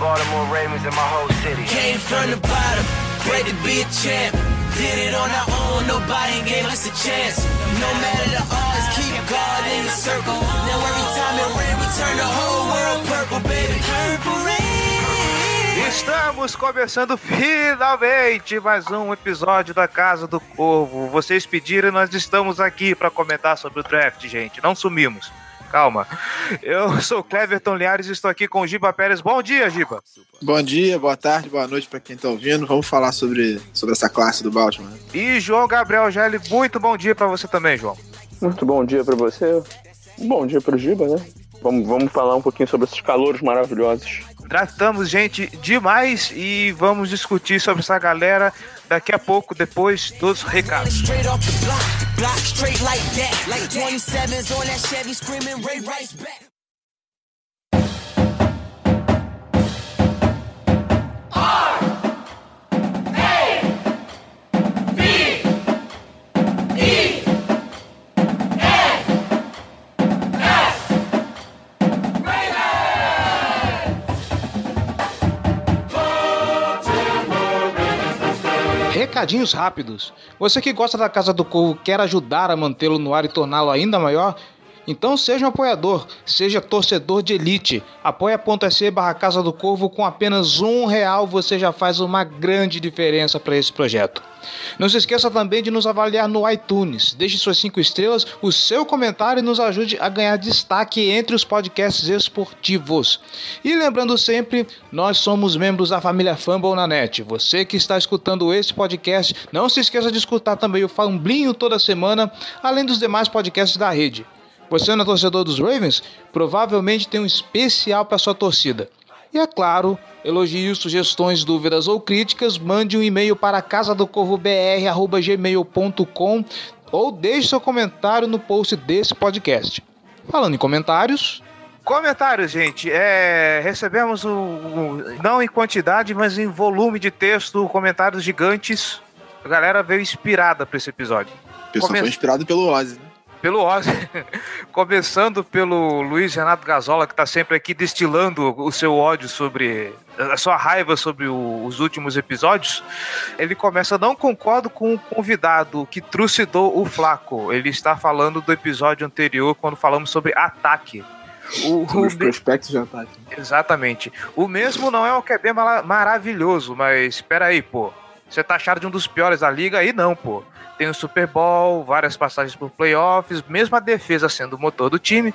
Baltimore Ravens and my whole city. Came from the bottom, great to be a champ. Did it on our own, nobody gave us a chance. No matter the odds, keep God in the circle. Now every time it rain, we turn the whole world purple, baby. Purple rain. Estamos começando finalmente mais um episódio da Casa do Corvo. Vocês pediram e nós estamos aqui para comentar sobre o draft, gente. Não sumimos calma. Eu sou o Cleverton Liares e estou aqui com o Giba Pérez. Bom dia, Giba. Bom dia, boa tarde, boa noite para quem está ouvindo. Vamos falar sobre, sobre essa classe do Baltimore. E João Gabriel Gelli, muito bom dia para você também, João. Muito bom dia para você. Bom dia para o Giba, né? Vamos, vamos falar um pouquinho sobre esses calores maravilhosos. Draftamos gente demais e vamos discutir sobre essa galera daqui a pouco, depois dos recados. Recadinhos rápidos. Você que gosta da Casa do Corvo quer ajudar a mantê-lo no ar e torná-lo ainda maior? Então seja um apoiador, seja torcedor de elite. Apoia.se barra Casa do Corvo com apenas um real você já faz uma grande diferença para esse projeto. Não se esqueça também de nos avaliar no iTunes. Deixe suas cinco estrelas, o seu comentário e nos ajude a ganhar destaque entre os podcasts esportivos. E lembrando sempre, nós somos membros da família Fumble na net. Você que está escutando esse podcast, não se esqueça de escutar também o Famblinho toda semana, além dos demais podcasts da rede. Você não é torcedor dos Ravens? Provavelmente tem um especial para sua torcida. E é claro, elogios, sugestões, dúvidas ou críticas, mande um e-mail para casadocorvobr@gmail.com ou deixe seu comentário no post desse podcast. Falando em comentários, Comentários, gente. É, recebemos o, o, não em quantidade, mas em volume de texto, comentários gigantes. A galera veio inspirada para esse episódio. O pessoal Come... foi inspirado pelo Ozzy, né? Pelo Ozzy, começando pelo Luiz Renato Gazola, que está sempre aqui destilando o seu ódio sobre. a sua raiva sobre o, os últimos episódios. Ele começa, não concordo com o convidado que trucidou o Flaco. Ele está falando do episódio anterior, quando falamos sobre ataque. O, os prospectos de ataque. Exatamente. O mesmo não é o que é bem maravilhoso, mas espera aí, pô. Você tá achado de um dos piores da liga? Aí não, pô tem o Super Bowl, várias passagens por playoffs, mesmo a defesa sendo o motor do time.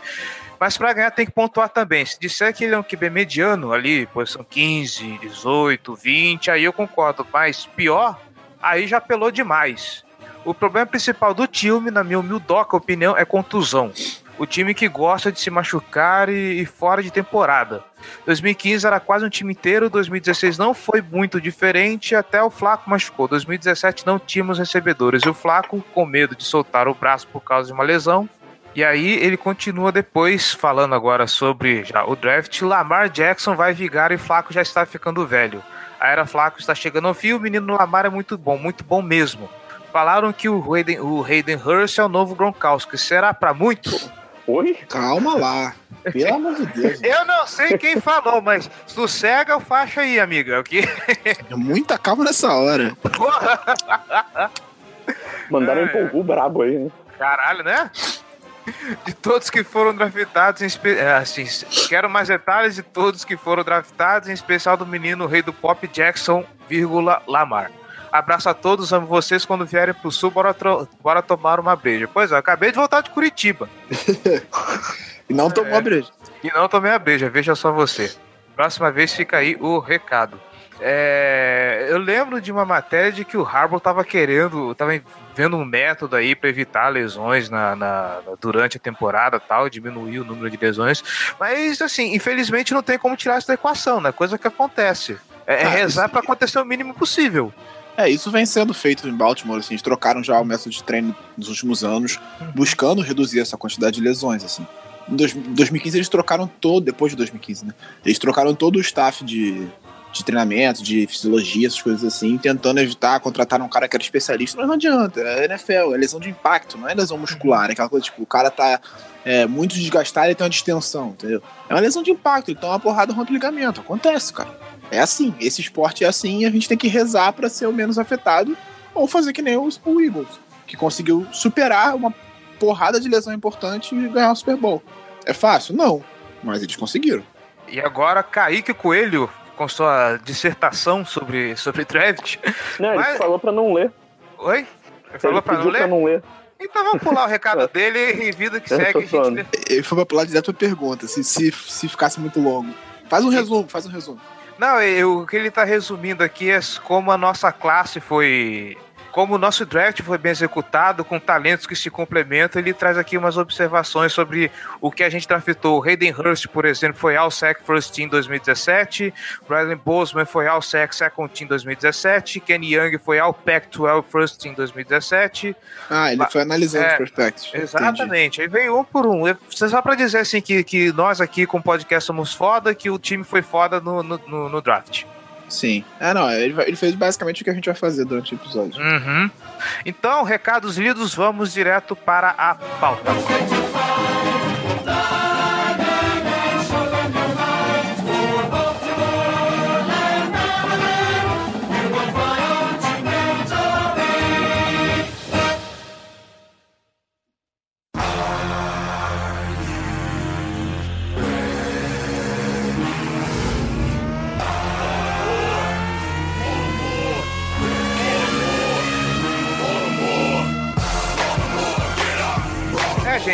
Mas para ganhar tem que pontuar também. Se disser que ele é um QB mediano ali, posição 15, 18, 20, aí eu concordo. Mas pior, aí já pelou demais. O problema principal do time, na minha humildoca opinião, é contusão o time que gosta de se machucar e, e, fora de temporada. 2015 era quase um time inteiro, 2016 não foi muito diferente, até o Flaco machucou. 2017 não tínhamos recebedores e o Flaco, com medo de soltar o braço por causa de uma lesão, e aí ele continua depois falando agora sobre já o draft. Lamar Jackson vai vigar e Flaco já está ficando velho. A era Flaco está chegando ao fim, o menino Lamar é muito bom, muito bom mesmo. Falaram que o Hayden, o Hayden Hurst é o novo Gronkowski. Será para muito? Oi? Calma lá. Pelo amor de Deus. Eu não sei quem falou, mas sossega o faixa aí, amiga. Okay? Muita calma nessa hora. Mandaram é. empolgou brabo aí, né? Caralho, né? De todos que foram draftados, em espe... É, assim, quero mais detalhes de todos que foram draftados, em especial do menino rei do pop Jackson, vírgula, Lamar. Abraço a todos, amo vocês. Quando vierem pro sul, bora, bora tomar uma breja. Pois é, acabei de voltar de Curitiba. e não tomou é. a breja. E não tomei a breja, veja só você. Próxima vez fica aí o recado. É, eu lembro de uma matéria de que o Harbour tava querendo, tava vendo um método aí para evitar lesões na, na- durante a temporada tal, diminuir o número de lesões. Mas, assim, infelizmente não tem como tirar isso da equação, né? Coisa que acontece. É, é Ah, rezar para acontecer o mínimo possível. É, isso vem sendo feito em Baltimore, assim, eles trocaram já o método de treino nos últimos anos, buscando reduzir essa quantidade de lesões, assim. Em dois- 2015 eles trocaram todo, depois de 2015, né? Eles trocaram todo o staff de, de treinamento, de fisiologia, essas coisas assim, tentando evitar, contratar um cara que era especialista, mas não adianta, é NFL, é lesão de impacto, não é lesão muscular, é aquela coisa, tipo, o cara tá é, muito desgastado e tem uma distensão, entendeu? É uma lesão de impacto, ele toma uma porrada rompe ligamento, acontece, cara. É assim, esse esporte é assim e a gente tem que rezar pra ser o menos afetado ou fazer que nem os, o Eagles, que conseguiu superar uma porrada de lesão importante e ganhar o Super Bowl. É fácil? Não, mas eles conseguiram. E agora, Kaique Coelho, com sua dissertação sobre, sobre draft. Não, ele Mas- falou pra não ler. Oi? Ele falou ele pra não pediu ler? pra não ler. Então vamos pular o recado dele e vida que Eu segue. a gente. Ele foi pra pular direto pra pergunta, se, se, se ficasse muito longo. Faz um resumo, faz um resumo. Não, eu- o que ele tá resumindo aqui é como a nossa classe foi. Como o nosso draft foi bem executado, com talentos que se complementam, ele traz aqui umas observações sobre o que a gente draftou. O Hayden Hurst, por exemplo, foi All Sec First Team 2017. Bradley Boseman foi All Sec Second Team 2017. Kenny Young foi All Pac-12 First Team 2017. Ah, ele foi analisando é, os prospectos. Entendi. Exatamente. Aí veio um por um. Só pra dizer assim que, que nós aqui com o podcast somos foda, que o time foi foda no, no- no draft. Sim. É, não, ele, ele fez basicamente o que a gente vai fazer durante o episódio. Uhum. Então, recados lidos, vamos direto para a pauta.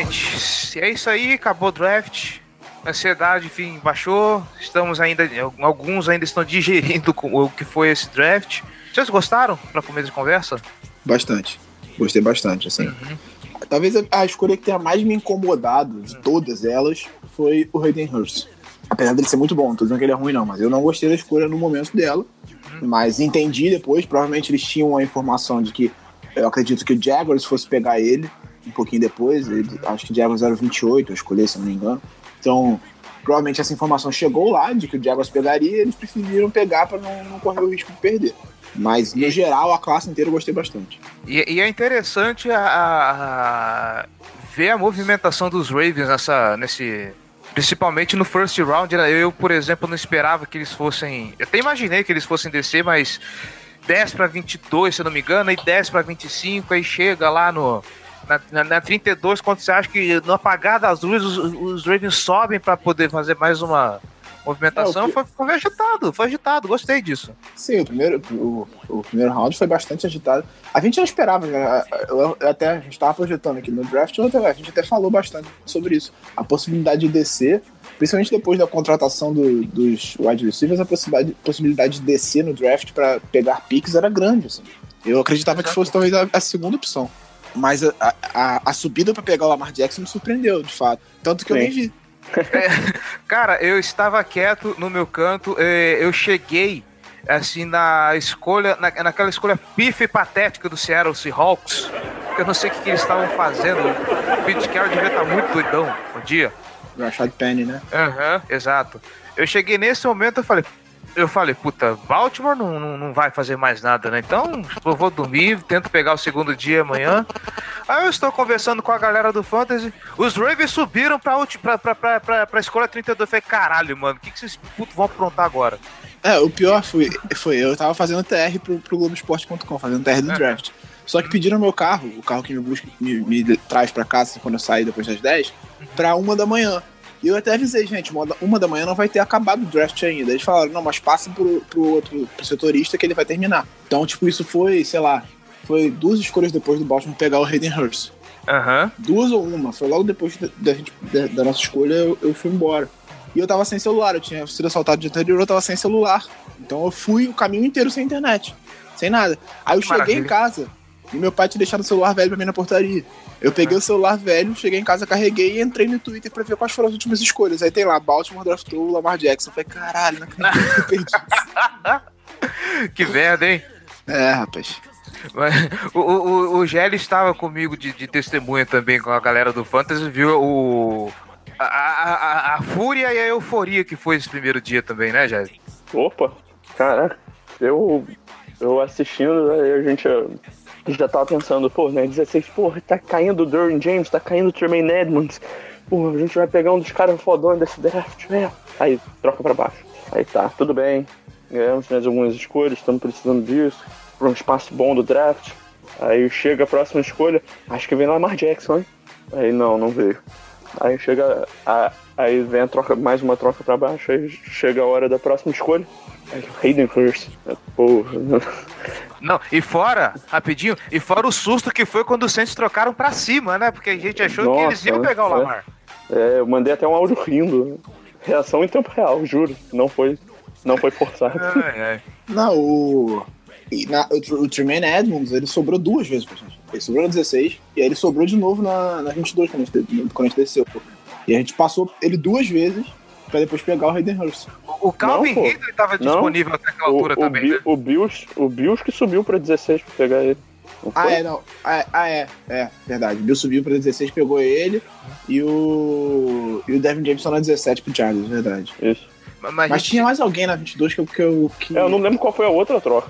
Gente, é isso aí, acabou o draft. A ansiedade, enfim, baixou. Estamos ainda. Alguns ainda estão digerindo com- o que foi esse draft. Vocês gostaram para começo de conversa? Bastante. Gostei bastante, assim. Talvez a, a escolha que tenha mais me incomodado de todas elas foi o Hayden Hurst. Apesar dele ser muito bom, não tô dizendo que ele é ruim, não, mas eu não gostei da escolha no momento dela. Mas entendi depois, provavelmente eles tinham a informação de que eu acredito que o Jaguars fosse pegar ele um pouquinho depois. ele- acho que o Jaguars era o 28, eu escolhi, se não me engano. Então, provavelmente essa informação chegou lá de que o Jaguars pegaria e eles preferiram pegar para não, não correr o risco de perder. Mas, no geral, a classe inteira eu gostei bastante. E, e é interessante a, a- a- ver a movimentação dos Ravens nessa, nesse. Principalmente no first round. né? Eu, por exemplo, não esperava que eles fossem. Eu até imaginei que eles fossem descer, mas 10 para 22, se eu não me engano, e 10 para 25, aí chega lá no. Na, na, na 32, quando você acha que no apagar das luzes os, os Ravens sobem para poder fazer mais uma movimentação, É, que- foi, foi agitado, foi agitado, gostei disso. Sim, o primeiro, o, o primeiro round foi bastante agitado. A gente já esperava, né? Eu, eu até, a gente estava projetando aqui no draft, a gente até falou bastante sobre isso. A possibilidade de descer, principalmente depois da contratação do- dos wide receivers, a possibilidade, possibilidade de descer no draft para pegar picks era grande. Assim. Eu acreditava que fosse talvez a, a segunda opção. Mas a, a, a subida para pegar o Lamar Jackson me surpreendeu, de fato. Tanto que eu Sim. nem vi. Cara, eu estava quieto no meu canto, eh, eu cheguei assim na escolha, na, naquela escolha pife e patética do Seattle Seahawks, eu não sei o que, que eles estavam fazendo. O Pete Carroll devia estar muito doidão um dia. Rashad Penny, né? Aham, exato. Eu cheguei nesse momento, eu falei, eu falei, puta, Baltimore não, não, não vai fazer mais nada, né? Então, eu vou dormir, tento pegar o segundo dia amanhã. Aí eu estou conversando com a galera do Fantasy. Os Ravens subiram pra, pra, pra, pra, pra, pra escola 32. Eu falei, caralho, mano, o que, que esses putos vão aprontar agora? É, o pior foi, foi eu tava fazendo TR pro, pro Globoesporte.com, fazendo TR do É. draft. Só que pediram meu carro, o carro que me busca, me, me traz pra casa quando eu sair depois das 10, pra uma da manhã. E eu até avisei, gente, uma da, uma da manhã não vai ter acabado o draft ainda. Eles falaram, não, mas passa pro, pro outro, pro setorista que ele vai terminar. Então, tipo, isso foi, sei lá, foi duas escolhas depois do Baltimore pegar o Hayden Hurst. Aham. Duas ou uma, foi logo depois da, da gente- da- nossa escolha, eu, eu fui embora. E eu tava sem celular, eu tinha sido assaltado de anterior, eu tava sem celular. Então eu fui o caminho inteiro sem internet, sem nada. Aí eu cheguei Maravilha. em casa e meu pai tinha deixado o celular velho pra mim na portaria. Eu peguei o celular velho, cheguei em casa, carreguei e entrei no Twitter pra ver quais foram as últimas escolhas. Aí tem lá, Baltimore draftou o Lamar Jackson. Eu falei, caralho, não acredito que eu perdi isso. Que merda, hein? É, rapaz. Mas O, o, o- o Gelli estava comigo de, de testemunha também com a galera do Fantasy, viu o. A, a, a- a fúria e a euforia que foi esse primeiro dia também, né, Gelli? Opa, caraca, eu, eu assistindo, aí a gente já tava pensando, pô, né, 16, porra, tá caindo o Derwin James, tá caindo o Tremaine Edmonds, porra, a gente vai pegar um dos caras fodões desse draft, é. Aí, troca pra baixo. Aí tá, tudo bem, ganhamos mais algumas escolhas, estamos precisando disso, pra um espaço bom do draft. Aí chega a próxima escolha, acho que vem Lamar Jackson, hein? Aí não, não veio. Aí chega. A, aí vem a troca, mais uma troca pra baixo, aí chega a hora da próxima escolha. Aí Hayden Hurst. Porra. Não, e fora, rapidinho, e fora o susto que foi quando os Saints trocaram pra cima, né? Porque a gente achou que Nossa, eles iam pegar o é. Lamar. É, eu mandei até um áudio rindo. Reação em tempo real, juro. Não foi, não foi forçado. Ai. Não, o. e na- o, o Tremaine Edmonds, ele sobrou duas vezes pra gente. Ele sobrou na 16 e aí ele sobrou de novo na, na 22 quando a, gente, quando a gente desceu. pô. E a gente passou ele duas vezes pra depois pegar o Hayden Hurst. O Calvin Não. Ridley tava Não. disponível até aquela O, altura o, também, Bi- né? o, Bills, o Bills que subiu pra 16 pra pegar ele. Ah, é, não. Ah, ah, é, é, verdade. O Bill subiu pra 16, pegou ele e o. E o Devin Jameson na 17 pro Chargers, verdade. Isso. Mas, Mas gente- tinha mais alguém na 22 que eu. Que eu que... É, eu não lembro qual foi a outra troca.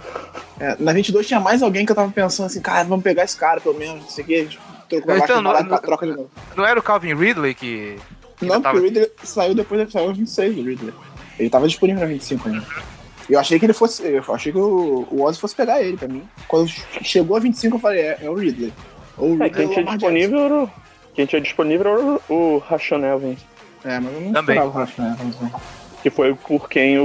É, na 22 tinha mais alguém que eu tava pensando assim, cara, vamos pegar esse cara pelo menos, não sei o que. A gente trocou pra Então, não- não, troca de novo. não era o Calvin Ridley que. que Não, porque o Ridley saiu depois, saiu 26 do Ridley. Ele tava disponível na 25 ainda. E eu achei que ele fosse. Eu achei que o, o Ozzy fosse pegar ele pra mim. Quando chegou a 25, eu falei, é, é o Ridley. Ou o É, Ridley quem ou o tinha disponível era o, quem tinha disponível era o, o Evans. Jackson. É, mas eu não Também. esperava o Rush, né? Que foi por quem o,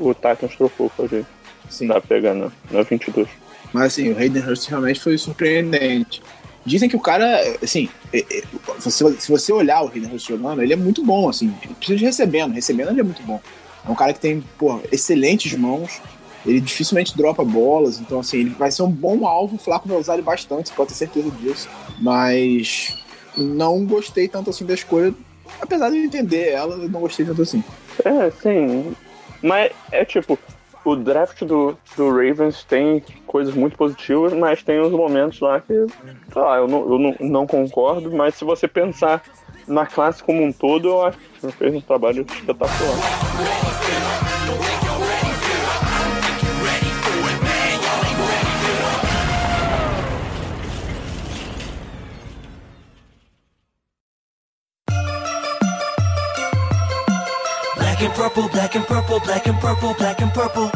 o, o Titans trocou pra ele. Sim. Pegar na, na 22. Mas assim, o Hayden Hurst realmente foi surpreendente. Dizem que o cara, assim, é, é, se você olhar o Hayden Hurst jogando, ele é muito bom, assim, precisa de recebendo, recebendo ele é muito bom. É um cara que tem, pô, excelentes mãos, ele dificilmente dropa bolas, então assim, ele vai ser um bom alvo, o Flaco vai usar ele bastante, você pode ter certeza disso. Mas não gostei tanto assim da escolha, apesar de entender ela, eu não gostei tanto assim. É, sim. Mas é tipo, o draft do, do Ravens tem coisas muito positivas, mas tem uns momentos lá que, sei lá, eu não, eu não, não concordo, mas se você pensar na classe como um todo, eu acho que fez um trabalho espetacular. Black and purple, black and purple, black and purple, black and purple.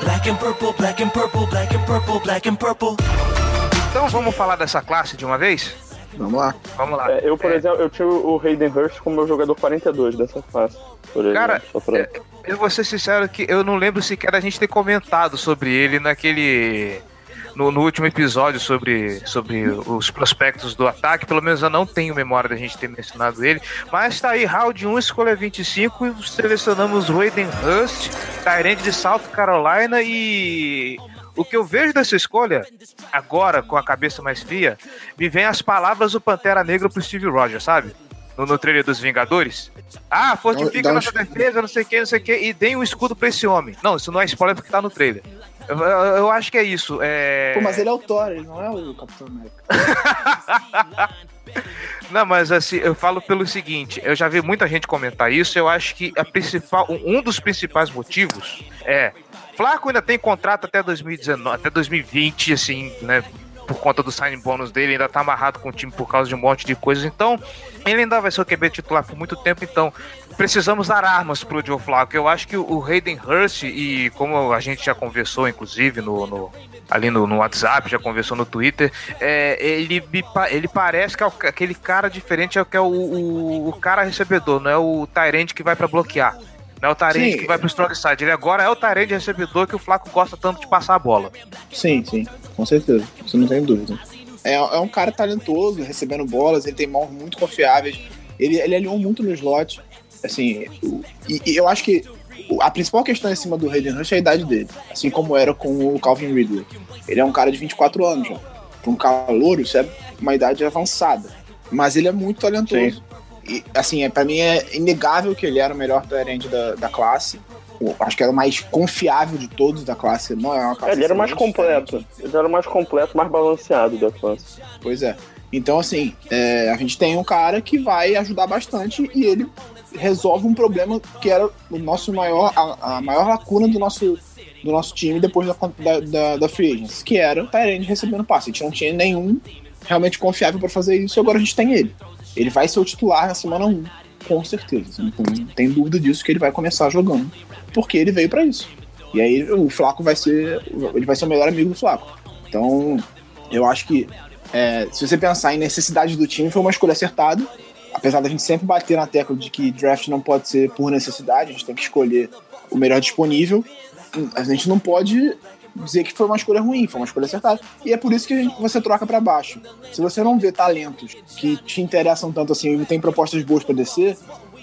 Black and purple, black and purple, black and purple, black and purple. Então vamos falar dessa classe de uma vez? Vamos lá. Vamos lá. É, eu, por É, exemplo, eu tinha o Hayden Hurst como meu jogador 42 dessa classe. Por exemplo, Cara, é, eu vou ser sincero que eu não lembro sequer da gente ter comentado sobre ele naquele. No, no último episódio sobre, sobre os prospectos do ataque, pelo menos eu não tenho memória da gente ter mencionado ele. Mas tá aí, round 1, escolha 25, e selecionamos o Aiden Hurst, Tyrande de South Carolina, e o que eu vejo dessa escolha, agora com a cabeça mais fria, me vem as palavras do Pantera Negra pro Steve Rogers, sabe? No, no trailer dos Vingadores. Ah, fortifica nossa defesa, não sei o que, não sei o que, e deem um escudo pra esse homem. Não, isso não é spoiler porque tá no trailer. Eu, acho que é isso. É... Pô, mas ele é o Thor, ele não é o Capitão América. Não, mas assim, eu falo pelo seguinte, eu já vi muita gente comentar isso, eu acho que a principal, um dos principais motivos é Flaco ainda tem contrato até 2019, até 2020, assim, né? Por conta do signing bônus dele, ainda tá amarrado com o time por causa de um monte de coisas. Então, ele ainda vai ser o QB titular por muito tempo. Então, precisamos dar armas pro Joe Flaco. Eu acho que o Hayden Hurst, e como a gente já conversou, inclusive, no, no- ali no, no WhatsApp, já conversou no Twitter, é, ele, ele parece que é aquele cara diferente, é é o, o, o cara recebedor, não é o Tyrande que vai pra bloquear. Não é o Sim. que vai pro strong side. Ele agora é o Tyrande recebedor que o Flaco gosta tanto de passar a bola. Sim, sim, com certeza. Isso não tem dúvida. É, é um cara talentoso, recebendo bolas, ele tem mãos muito confiáveis. Ele, ele alinhou muito no slot. Assim, o- e, e eu acho que a principal questão em cima do Hayden Hurst é a idade dele. Assim como era com o Calvin Ridley. Ele é um cara de 24 anos já. Para um calouro, isso é uma idade avançada. Mas ele é muito talentoso. E, assim, é, para mim é inegável que ele era o melhor end da, da classe. Acho que era o mais confiável de todos da classe. Não é uma classe Ele era mais completo. Ele era mais completo, mais balanceado da classe. Pois é. Então, assim, é, a gente tem um cara que vai ajudar bastante e ele resolve um problema que era o nosso maior, a, a maior lacuna do nosso, do nosso time depois da, da, da, da Free Agents, que era o Tyrande recebendo passe. A gente não tinha nenhum realmente confiável para fazer isso e agora a gente tem ele. Ele vai ser o titular na semana 1, com certeza. Não tem dúvida disso que ele vai começar jogando, porque ele veio para isso. E aí o Flaco vai ser, ele vai ser o melhor amigo do Flaco. Então, eu acho que é, se você pensar em necessidade do time, foi uma escolha acertada. Apesar da gente sempre bater na tecla de que draft não pode ser por necessidade, a gente tem que escolher o melhor disponível. A gente não pode dizer que foi uma escolha ruim, foi uma escolha acertada. E é por isso que você troca para baixo. Se você não vê talentos que te interessam tanto assim e tem propostas boas para descer,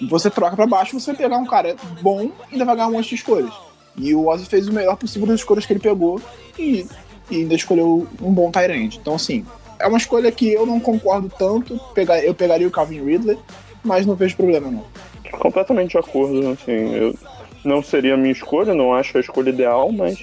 você troca para baixo, você vai pegar um cara bom e ainda vai ganhar um monte de escolhas. E o Ozzy fez o melhor possível das escolhas que ele pegou e, e ainda escolheu um bom Tyrant. Então, assim, é uma escolha que eu não concordo tanto. Pegar, eu pegaria o Calvin Ridley, mas não vejo problema, não. Completamente de acordo, assim, eu não seria a minha escolha, não acho a escolha ideal, mas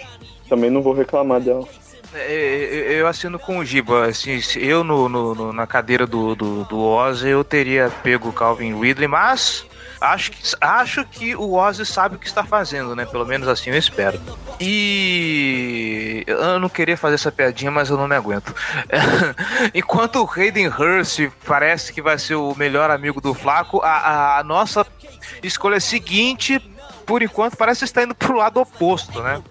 também não vou reclamar dela. É, Eu, eu assino com o Giba, assim, eu no, no- na cadeira do, do, do Ozzy, eu teria pego o Calvin Ridley, mas acho que, acho que o Ozzy sabe o que está fazendo, né? Pelo menos assim eu espero. E eu não queria fazer essa piadinha, mas eu não me aguento. Enquanto o Hayden Hurst parece que vai ser o melhor amigo do Flaco, a, a- nossa escolha seguinte, por enquanto, parece estar indo pro lado oposto, né?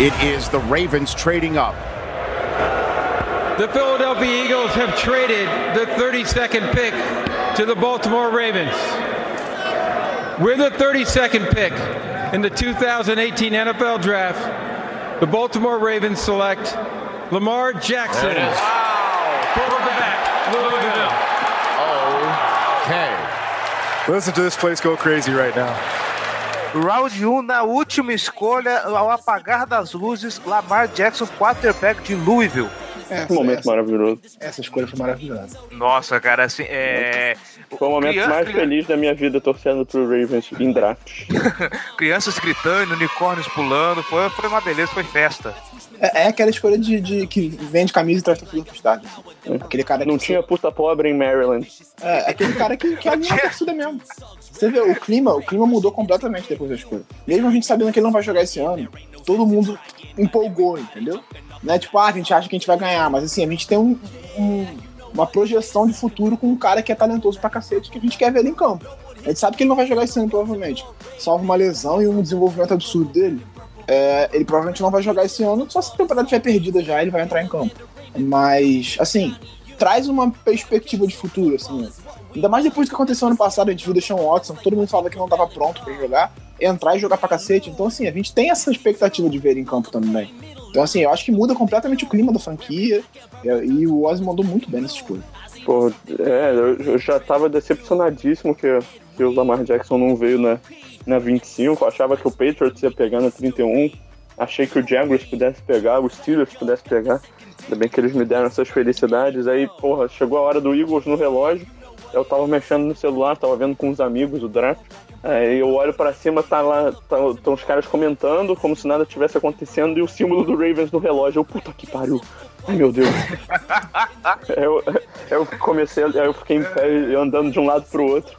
It is the Ravens trading up. The Philadelphia Eagles have traded the 32nd pick to the Baltimore Ravens. With the 32nd pick in the 2018 NFL Draft, the Baltimore Ravens select Lamar Jackson. Quarterback, Louisville. Okay. Listen to this place go crazy right now. Round 1, na última escolha, ao apagar das luzes, Lamar Jackson, quarterback de Louisville. Essa, Que momento essa, maravilhoso. essa escolha foi maravilhosa. Nossa, cara, assim, é. Foi o momento Criança- mais feliz da minha vida torcendo pro Ravens em draft. Crianças gritando, unicórnios pulando, foi, foi uma beleza, foi festa. É, é aquela escolha de, de que vende camisa e traz torcida pro estádio. Aquele cara Não que tinha puta pobre em Maryland. É, aquele cara que, que anima a torcida mesmo. Você vê, o clima, o clima mudou completamente depois da escolha. Mesmo a gente sabendo que ele não vai jogar esse ano, todo mundo empolgou, entendeu? Não é tipo, ah, a gente acha que a gente vai ganhar, mas assim, a gente tem um- um- uma projeção de futuro com um cara que é talentoso pra cacete, que a gente quer ver ele em campo. A gente sabe que ele não vai jogar esse ano, provavelmente. Salvo uma lesão e um desenvolvimento absurdo dele. é, ele provavelmente não vai jogar esse ano, só se a temporada estiver perdida já, ele vai entrar em campo. Mas, assim, traz uma perspectiva de futuro, assim. Ainda mais depois do que aconteceu ano passado, a gente viu o Watson, todo mundo falava que não tava pronto pra jogar, entrar e jogar pra cacete. Então, assim, a gente tem essa expectativa de ver ele em campo também. Então, assim, eu acho que muda completamente o clima da franquia. E, o Ozzy mandou muito bem nessa escolha. Pô, é, eu, já tava decepcionadíssimo que, que o Lamar Jackson não veio na, na 25. Eu achava que o Patriots ia pegar na 31. Achei que o Jaguars pudesse pegar, os Steelers pudesse pegar. Ainda bem que eles me deram essas felicidades. Aí, porra, chegou a hora do Eagles no relógio. Eu tava mexendo no celular, tava vendo com uns amigos o draft. Aí eu olho pra cima, tá lá, estão tá, os caras comentando, como se nada tivesse acontecendo, e o símbolo do Ravens no relógio. Eu, puta que pariu. Ai meu Deus. eu, eu comecei, eu fiquei em pé andando de um lado pro outro.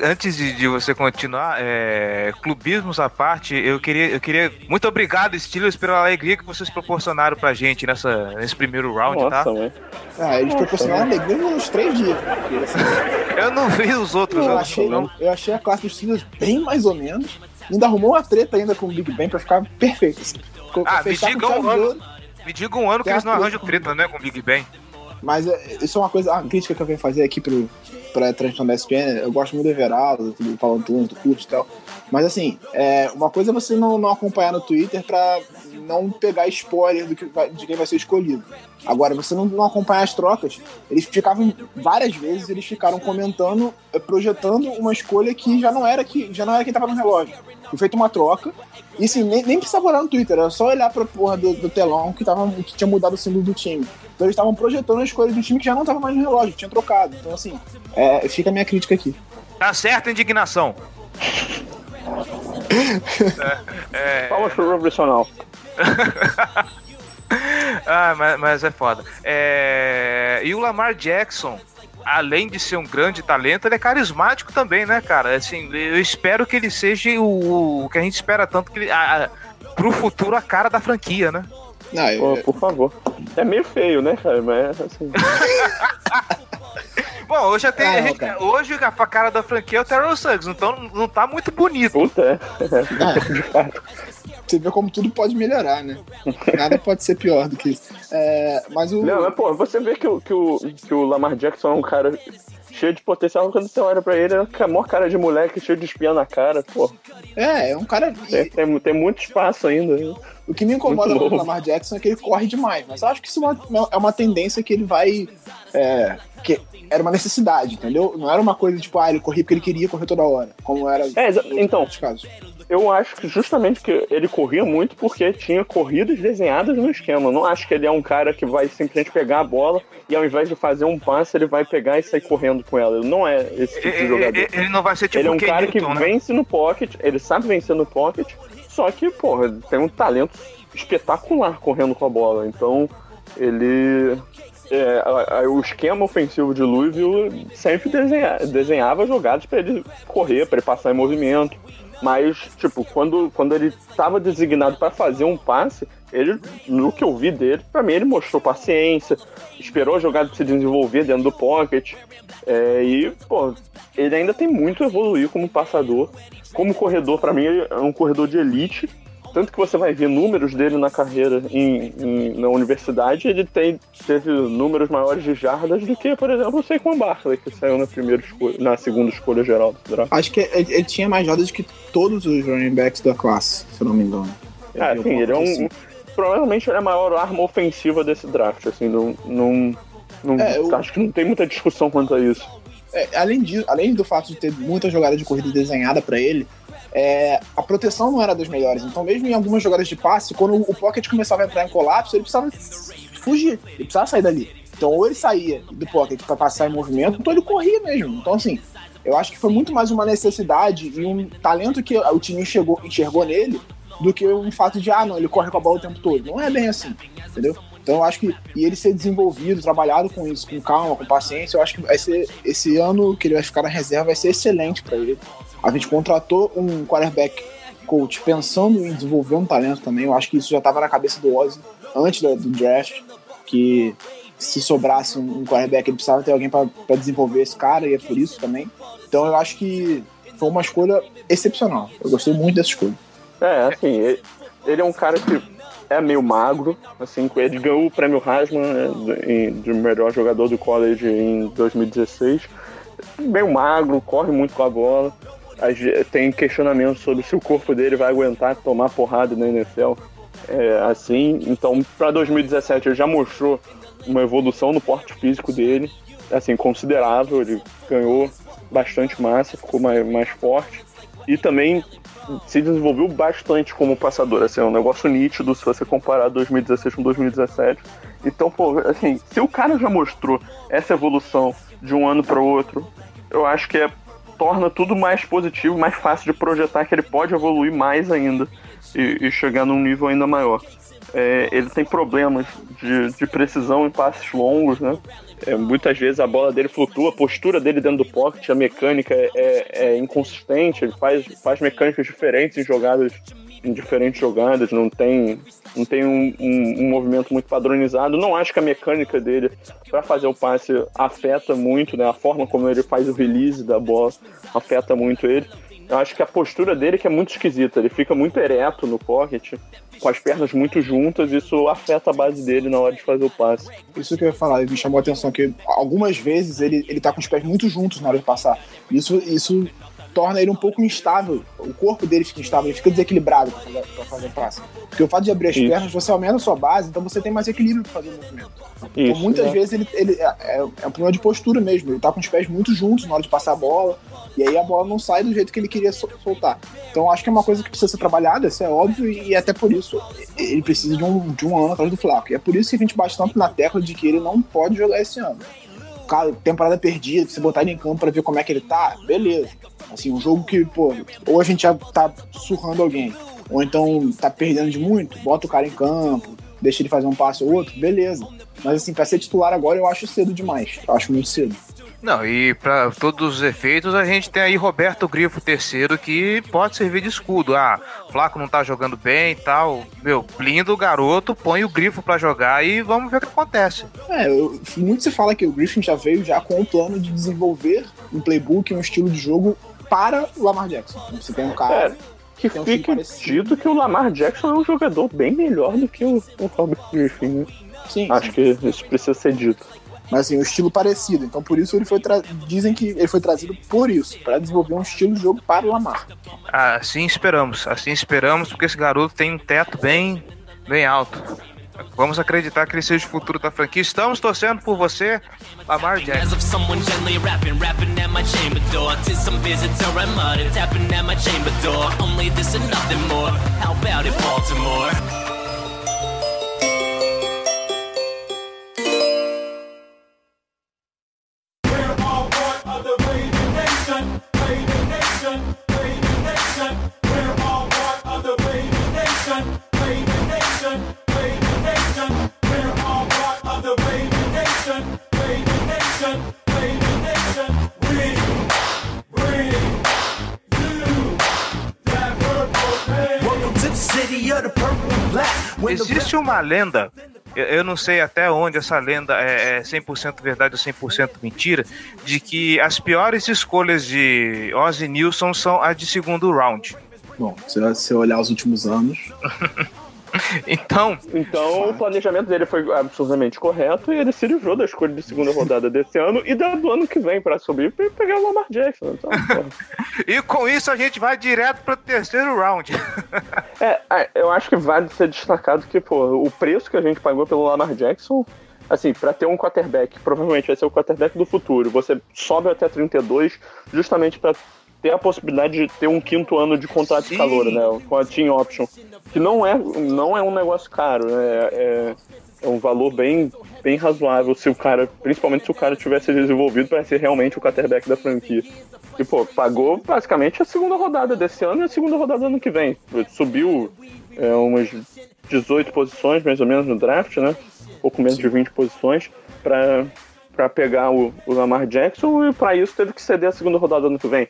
Antes de, de você continuar, é, clubismos à parte, eu queria, eu queria. Muito obrigado, Steelers, pela alegria que vocês proporcionaram pra gente nessa, nesse primeiro round, Nossa, tá? mãe. Ah, eles proporcionaram alegria nos três dias. Porque, assim, Eu não vi os outros, eu, eu achei, não. eu achei a classe dos Steelers bem mais ou menos. Ainda arrumou uma treta ainda com o Big Ben pra ficar perfeito. Assim. Ficou Ah, me fechar com diga um ano. Me diga um ano que eles não arranjam treta. treta, né, com o Big Ben. Mas é, isso é uma coisa, uma crítica que eu venho fazer aqui pro, pra transmissão da ESPN. Eu gosto muito do Everaldo, do Paulo do Curso e tal. Mas assim, é, uma coisa é você não, não acompanhar no Twitter pra não pegar spoiler do que vai- de quem vai ser escolhido. Agora, você não, não acompanhar as trocas, eles ficavam, várias vezes, eles ficaram comentando, eh, projetando uma escolha que já não era, que, já não era quem tava no relógio. Foi feita uma troca, e assim, nem, nem precisava olhar no Twitter, era só olhar pra porra do, do telão que, tava, que tinha mudado o símbolo do time. Então eles estavam projetando a escolha um time que já não tava mais no relógio, tinha trocado. Então, assim, é, fica a minha crítica aqui. Tá certa a indignação. é, é, Palmas pro profissional. ah, mas, mas é foda. É, E o Lamar Jackson, além de ser um grande talento, ele é carismático também, né, cara? Assim, eu espero que ele seja o, o que a gente espera tanto que ele. A, a, pro futuro a cara da franquia, né? Não, eu- Pô, por favor. É meio feio, né, cara? Mas assim. Bom, hoje, já tem, Ah, a não, gente- cara. hoje a cara da franquia é o Terrell Suggs, então não tá muito bonito. Puta, é. Ah, você vê como tudo pode melhorar, né? Nada pode ser pior do que isso. É, mas o. Não, mas pô, você vê que o, que, o, que o Lamar Jackson é um cara cheio de potencial, quando você olha pra ele, é a maior cara de moleque, cheio de espinha na cara, pô. É, é um cara. Tem, tem, tem muito espaço ainda. né? O que me incomoda Muito no novo. Lamar Jackson é que ele corre demais, mas eu acho que isso é uma, é uma tendência que ele vai. É, que era uma necessidade, entendeu? Não era uma coisa tipo, ah, ele corria porque ele queria correr toda hora, como era É, exa- nos então. casos. Eu acho que justamente que ele corria muito porque tinha corridas desenhadas no esquema. Eu não acho que ele é um cara que vai simplesmente pegar a bola e ao invés de fazer um passe, ele vai pegar e sair correndo com ela. Ele não é esse tipo de jogador. ele- ele não vai ser tipo ele é um cara que né? vence no pocket, ele sabe vencer no pocket, só que, porra, ele tem um talento espetacular correndo com a bola. Então, ele. É, a- a- o esquema ofensivo de Louisville sempre desenha- desenhava jogadas pra ele correr, pra ele passar em movimento. Mas, tipo, quando, quando ele estava designado para fazer um passe, ele, no que eu vi dele, pra mim ele mostrou paciência, esperou a jogada se desenvolver dentro do pocket. é, e, pô, ele ainda tem muito a evoluir como passador. Como corredor, pra mim, ele é um corredor de elite. Tanto que você vai ver números dele na carreira em, em- na universidade, ele tem, teve números maiores de jardas do que, por exemplo, o Saquon Barkley, que saiu na, primeira escolha, na segunda escolha geral do draft. Acho que ele, ele tinha mais jardas que todos os running backs da classe, se eu não me engano. Eu sim, ele é um. Provavelmente ele é a maior arma ofensiva desse draft, assim, não. não, não É, eu- Acho que não tem muita discussão quanto a isso. É, além, disso, além do fato de ter muita jogada de corrida desenhada pra ele, é, a proteção não era das melhores. Então, mesmo em algumas jogadas de passe, quando o pocket começava a entrar em colapso, ele precisava fugir, ele precisava sair dali. Então, ou ele saía do pocket pra passar em movimento, ou ele corria mesmo. Então, assim, eu acho que foi muito mais uma necessidade e um talento que o time enxergou, enxergou nele do que um fato de, ah, não, ele corre com a bola o tempo todo. Não é bem assim, entendeu? Então eu acho que e ele ser desenvolvido, trabalhado com isso, com calma, com paciência, eu acho que vai ser esse ano que ele vai ficar na reserva vai ser excelente para ele. A gente contratou um quarterback coach pensando em desenvolver um talento também. Eu acho que isso já estava na cabeça do Ozzy antes da- do draft, que se sobrasse um um quarterback, ele precisava ter alguém para desenvolver esse cara, e é por isso também. Então eu acho que foi uma escolha excepcional. Eu gostei muito dessa escolha. É, assim, ele, é um cara que é meio magro, assim, ele ganhou o prêmio Heisman né, de melhor jogador do college em 2016. Meio magro, corre muito com a bola. Tem questionamento sobre se o corpo dele vai aguentar tomar porrada na NFL. É, assim, então para 2017 ele já mostrou uma evolução no porte físico dele, assim, considerável. Ele ganhou bastante massa, ficou mais, mais forte. E também se desenvolveu bastante como passador. Assim, é um negócio nítido se você comparar 2016 com 2017. Então, pô, assim, se o cara já mostrou essa evolução de um ano para o outro, eu acho que é, torna tudo mais positivo, mais fácil de projetar que ele pode evoluir mais ainda e, e chegar num nível ainda maior. É, ele tem problemas de, de precisão em passes longos, né? É, muitas vezes a bola dele flutua, a postura dele dentro do pocket, a mecânica é, é- é inconsistente, ele faz, faz mecânicas diferentes em jogadas, em diferentes jogadas, não tem, não tem um, um- um movimento muito padronizado. Não acho que a mecânica dele para fazer o passe afeta muito, né? A forma como ele faz o release da bola afeta muito ele. Eu acho que a postura dele que é muito esquisita, ele fica muito ereto no pocket, com as pernas muito juntas, isso afeta a base dele na hora de fazer o passe. Isso que eu ia falar, me chamou a atenção que algumas vezes ele, ele tá com os pés muito juntos na hora de passar. Isso, isso torna ele um pouco instável. O corpo dele fica instável, ele fica desequilibrado pra fazer, pra fazer passe. Porque o fato de abrir as Isso. pernas, você aumenta a sua base, então você tem mais equilíbrio pra fazer o movimento. Então, Isso, muitas né? vezes ele, ele é, é, é um problema de postura mesmo. Ele tá com os pés muito juntos na hora de passar a bola, e aí a bola não sai do jeito que ele queria sol- soltar. Então acho que é uma coisa que precisa ser trabalhada, isso é óbvio, e até por isso ele precisa de um, de um ano atrás do Flaco. E é por isso que a gente bate tanto na tecla de que ele não pode jogar esse ano. Cara, temporada perdida, você botar ele em campo pra ver como é que ele tá, beleza. Assim, um jogo que, pô, ou a gente já tá surrando alguém, ou então tá perdendo de muito, bota o cara em campo, deixa ele fazer um passe ou outro, beleza. Mas assim, pra ser titular agora eu acho cedo demais. Eu acho muito cedo. Não, e pra todos os efeitos, a gente tem aí Roberto Grifo terceiro que pode servir de escudo. Ah, Flaco não tá jogando bem e tal. Meu, blinda o garoto, põe o Grifo pra jogar e vamos ver o que acontece. É, eu- muito se fala que o Griffin já veio já com o plano de desenvolver um playbook, um estilo de jogo para o Lamar Jackson. Você tem um cara. É, que um parecido. dito que o Lamar Jackson é um jogador bem melhor do que o, o Robert Griffin. Né? Sim, Acho sim. que isso precisa ser dito. Mas assim, um estilo parecido. Então por isso ele foi tra... dizem que ele foi trazido por isso, para desenvolver um estilo de jogo para o Lamar. Assim esperamos, assim esperamos, porque esse garoto tem um teto bem, bem alto. Vamos acreditar que ele seja o futuro da franquia. Estamos torcendo por você, Lamar Jackson. Existe uma lenda, eu, eu não sei até onde essa lenda é, é 100% verdade ou 100% mentira, de que as piores escolhas de Ozzy Nilson são as de segundo round. Bom, se você olhar os últimos anos, Então, Então o planejamento dele foi absurdamente correto e ele se livrou da escolha de segunda rodada desse ano e da do ano que vem pra subir e pegar o Lamar Jackson. Então, e com isso a gente vai direto pro terceiro round. É, é, eu acho que vale ser destacado que, pô, o preço que a gente pagou pelo Lamar Jackson, assim, pra ter um quarterback, provavelmente vai ser o quarterback do futuro, você sobe até 32 justamente pra ter a possibilidade de ter um quinto ano de contrato de calor, né, com a team option, que não é, não é um negócio caro, né, é, é um valor bem, bem razoável se o cara, principalmente se o cara tivesse desenvolvido para ser realmente o quarterback da franquia. E, pô, pagou basicamente a segunda rodada desse ano e a segunda rodada do ano que vem. Subiu é, umas 18 posições, mais ou menos, no draft, né? Pouco menos de 20 posições, pra, pra pegar o, o Lamar Jackson e pra isso teve que ceder a segunda rodada do ano que vem.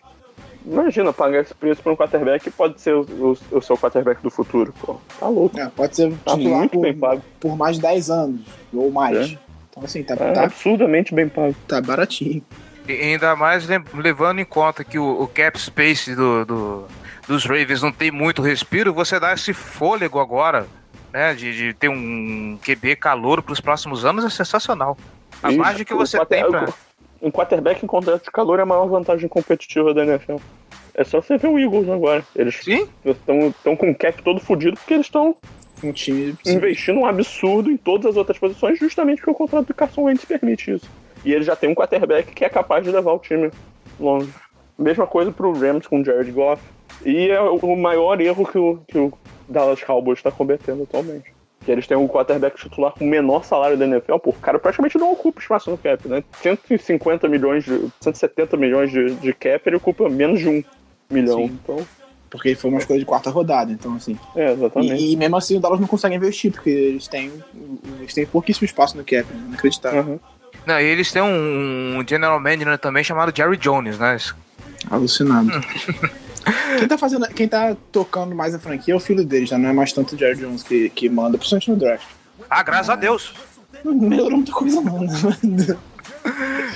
Imagina, pagar esse preço pra um quarterback que pode ser o, o, o seu quarterback do futuro, pô. Tá louco. é, pode ser Tá titular muito por, bem pago. por mais de 10 anos ou mais. É. Então assim, tá, É tá, absurdamente bem pago. tá baratinho. E ainda mais levando em conta que o, o cap space do, do- dos Ravens não tem muito respiro, você dá esse fôlego agora, né? De, de ter um QB calor para os próximos anos é sensacional. A Isso, margem que você tem pra. Um quarterback em contrato de calor é a maior vantagem competitiva da NFL. É só você ver o Eagles agora. Eles estão com o cap todo fudido porque eles estão Um time. investindo um absurdo em todas as outras posições, justamente porque o contrato do Carson Wentz permite isso. E ele já tem um quarterback que é capaz de levar o time longe. Mesma coisa pro Rams com o Jared Goff. E é o maior erro que o, que o Dallas Cowboys está cometendo atualmente. Que eles têm um quarterback titular com o menor salário da NFL, pô, o cara praticamente não ocupa espaço no cap, né? 150 milhões, de, 170 milhões de, de cap, ele ocupa menos de um milhão. Sim. Então, Porque foi uma escolha de quarta rodada, então assim. é, exatamente. E, e mesmo assim o Dallas não consegue investir, porque eles têm, eles têm pouquíssimo espaço no cap, né? inacreditável. Uhum. Não, e eles têm um, um general manager também chamado Jerry Jones, né? Alucinado. quem tá fazendo. Quem tá tocando mais a franquia é o filho dele, já não é mais tanto o Jared Jones que, que manda, principalmente no draft. Ah, graças a Deus. Não melhorou muita coisa, não. né?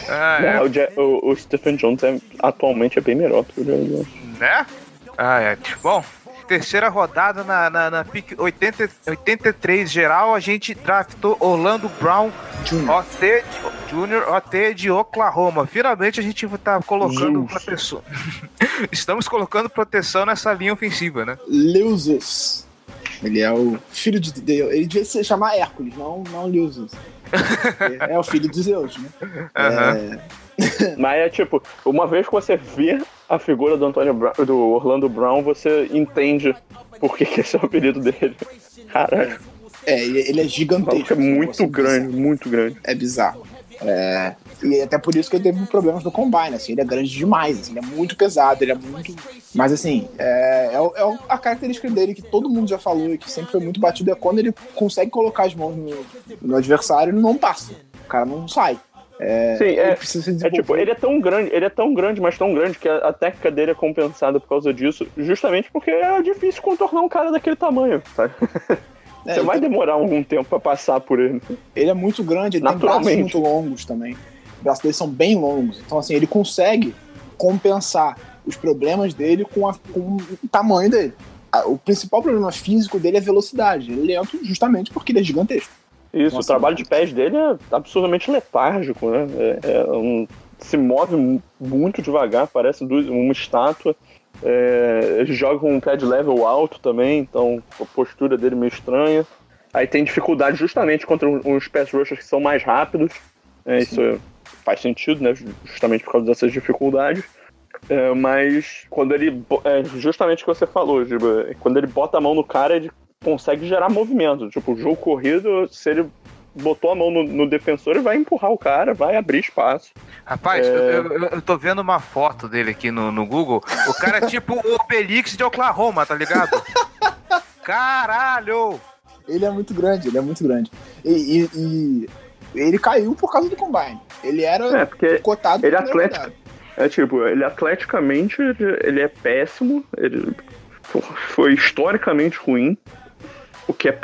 Ah, É, é, o, o- Stephen Jones é- atualmente é bem melhor que o Jared Goff. né? Ah, é. Bom, terceira rodada na, na, na pick 80, 83 geral, a gente draftou Orlando Brown, Junior. OC Jr., OT de Oklahoma. Finalmente a gente tá colocando Justo. proteção. Estamos colocando proteção nessa linha ofensiva, né? Leusus. Ele é o filho de Deus. Ele devia se chamar Hércules, não, não Leusus. é o filho de Zeus, né? É, Mas é tipo, uma vez que você vê a figura do Antônio Brown, do Orlando Brown, você entende por que, que esse é o apelido dele. Caralho, é, ele é gigantesco. é assim, muito assim, grande, muito grande. É bizarro. É, e até por isso que ele teve problemas no combine, assim, ele é grande demais, assim, ele é muito pesado, ele é muito. Mas assim, é, é é a característica dele que todo mundo já falou e que sempre foi muito batido é quando ele consegue colocar as mãos no, no adversário, ele não passa. O cara não sai. É, Sim, é- ele É desenvolver. tipo, ele é tão grande, ele é tão grande, mas tão grande que a, a técnica dele é compensada por causa disso, justamente porque é difícil contornar um cara daquele tamanho, sabe? É, Você vai então- demorar algum tempo pra passar por ele. Ele é muito grande, ele tem braços muito longos também. Os braços dele são bem longos. Então, assim, ele consegue compensar os problemas dele com, a- com o tamanho dele. O principal problema físico dele é velocidade. Ele é lento justamente porque ele é gigantesco. Isso, Nossa, o trabalho de pés dele é absurdamente letárgico, né? É, é um- se move mu- muito devagar, parece uma estátua. É, ele joga com um pé de level alto também, então a postura dele é meio estranha. Aí tem dificuldade justamente contra os pass rushers que são mais rápidos. É, isso é- faz sentido, né? Justamente por causa dessas dificuldades. É, mas quando ele. É justamente o que você falou, Giba. Quando ele bota a mão no cara, ele consegue gerar movimento. Tipo, o jogo corrido, se ele botou a mão no, no defensor, ele vai empurrar o cara, vai abrir espaço. Rapaz, É. eu, eu- eu tô vendo uma foto dele aqui no, no Google. O cara é tipo o Obelix de Oklahoma, tá ligado? Caralho! Ele é muito grande, ele é muito grande. E, e- e ele caiu por causa do combine. Ele era É, porque cotado ele é atlético. É tipo, ele atleticamente, ele, é péssimo, ele fo- foi historicamente ruim, o que é,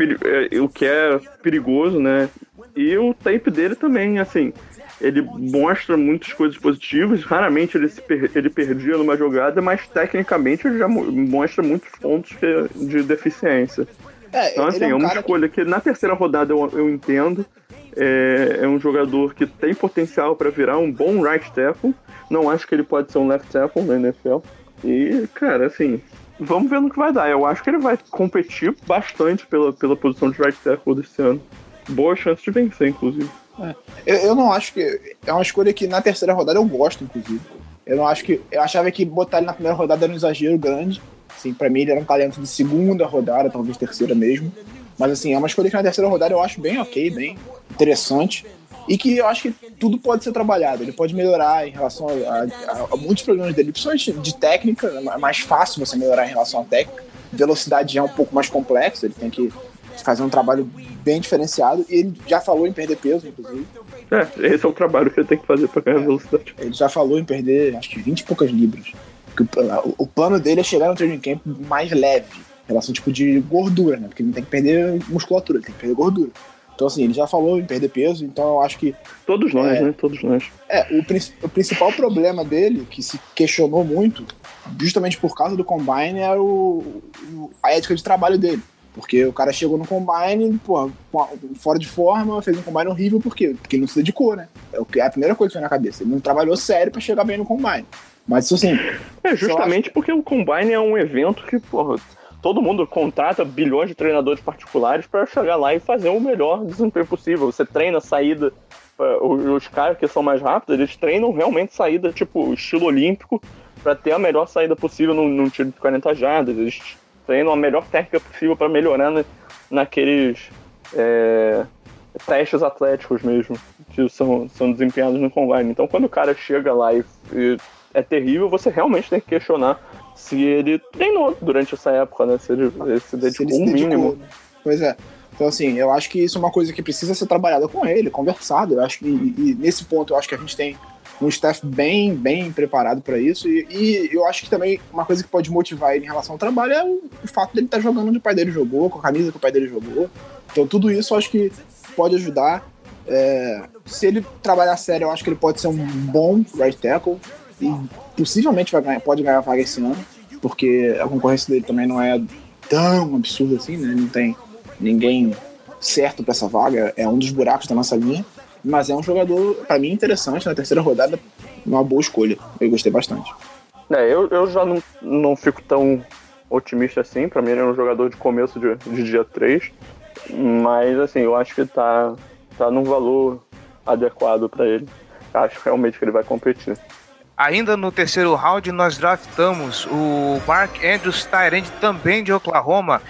é, o que é perigoso, né? E o tape dele também, assim, ele mostra muitas coisas positivas, raramente ele, se per- ele perdia numa jogada, mas tecnicamente ele já mo- mostra muitos pontos que- de deficiência. É, Então, ele assim, é é, um uma cara que- escolha que... na terceira rodada eu, eu entendo. É, é um jogador que tem potencial para virar um bom right tackle. Não acho que ele pode ser um left tackle na NFL. E, cara, assim, vamos ver no que vai dar. Eu acho que ele vai competir bastante pela, pela posição de right tackle desse ano. Boa chance de vencer, inclusive. Eu, eu não acho que. É uma escolha que na terceira rodada eu gosto, inclusive. Eu não acho que. Eu achava que botar ele na primeira rodada era um exagero grande. Assim, pra mim ele era um talento de segunda rodada, talvez terceira mesmo. Mas assim, é uma escolha que na terceira rodada eu acho bem ok, bem interessante. E que eu acho que tudo pode ser trabalhado. Ele pode melhorar em relação a, a- a muitos problemas dele, principalmente de técnica. É mais fácil você melhorar em relação à técnica. Velocidade é um pouco mais complexo, ele tem que fazer um trabalho bem diferenciado. E ele já falou em perder peso, inclusive. É, esse é o trabalho que ele tem que fazer pra ganhar velocidade. Ele já falou em perder, acho que 20 e poucas libras. O- o plano dele é chegar no training camp mais leve, em relação tipo de gordura, né? Porque ele não tem que perder musculatura, ele tem que perder gordura. Então, assim, ele já falou em perder peso, então eu acho que. Todos nós, É. né? Todos nós. É, o, o principal problema dele, que se questionou muito, justamente por causa do combine, era o, o- a ética de trabalho dele. Porque o cara chegou no combine, pô, fora de forma, fez um combine horrível, por quê? Porque ele não se dedicou, né? É a primeira coisa que veio na cabeça. Ele não trabalhou sério pra chegar bem no combine. Mas isso assim. É, justamente porque o Combine é um evento que, porra, todo mundo contrata bilhões de treinadores particulares para chegar lá e fazer o melhor desempenho possível. Você treina saída, eh, os, caras que são mais rápidos, eles treinam realmente saída, tipo, estilo olímpico, para ter a melhor saída possível num, num tiro de 40 jardas. Eles treinam a melhor técnica possível para melhorar na- naqueles é, testes atléticos mesmo, que são, são desempenhados no Combine. Então, quando o cara chega lá e, e é terrível, você realmente tem que questionar se ele treinou durante essa época, né? Se ele, ele se se dedicou ele se o dedicou, mínimo. né? Pois é. Então, assim, eu acho que isso é uma coisa que precisa ser trabalhada com ele, conversado. Eu acho que, e, e nesse ponto, eu acho que a gente tem um staff bem, bem preparado para isso. E, e eu acho que também uma coisa que pode motivar ele em relação ao trabalho é o, o fato dele estar jogando onde o pai dele jogou, com a camisa que o pai dele jogou. Então, tudo isso eu acho que pode ajudar. É, se ele trabalhar sério, eu acho que ele pode ser um bom right tackle possivelmente vai ganhar, pode ganhar a vaga esse ano, porque a concorrência dele também não é tão absurda assim, né? Não tem ninguém certo para essa vaga, é um dos buracos da nossa linha. Mas é um jogador, pra mim, interessante. Na terceira rodada, uma boa escolha. Eu gostei bastante. É, eu, eu já não, não fico tão otimista assim. Pra mim, ele é um jogador de começo de, de dia 3. Mas, assim, eu acho que tá, tá num valor adequado pra ele. Acho realmente que ele vai competir. Ainda no terceiro round, nós draftamos o Mark Andrews Tyrande, também de Oklahoma.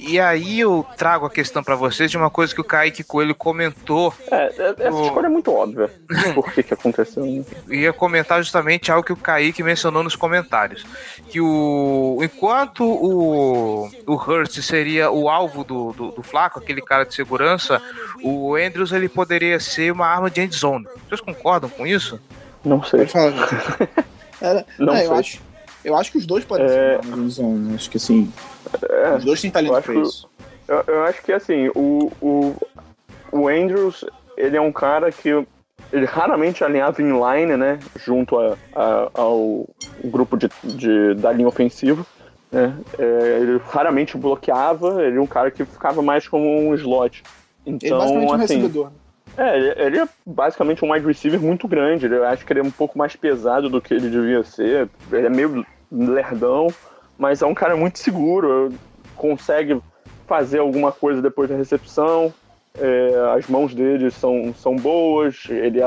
E aí eu trago a questão pra vocês de uma coisa que o Kaique Coelho comentou. É, é- essa O- escolha é muito óbvia. Por que que aconteceu, né? ia comentar justamente algo que o Kaique mencionou nos comentários. Que o. Enquanto o. O Hurst seria o alvo do, do, do Flaco, aquele cara de segurança, o Andrews ele poderia ser uma arma de endzone. Vocês concordam com isso? Não sei. Pode falar. Era, Não é, eu, sei. acho, eu acho que os dois podem É. ser uma ilusão, né? Acho que assim. É, Os dois têm eu talento pra que- isso. Eu, eu acho que assim, o, o, o Andrews, ele é um cara que ele raramente alinhava em line, né? Junto a, a- ao grupo de, de- da linha ofensiva. Né? É, ele raramente bloqueava, ele é um cara que ficava mais como um slot. Ele é Então, basicamente um assim, recebedor. É, ele- é basicamente um wide receiver muito grande. Eu acho que ele é um pouco mais pesado do que ele devia ser. Ele é meio lerdão, mas é um cara muito seguro. Consegue fazer alguma coisa depois da recepção. É, as mãos dele são, são boas. Ele,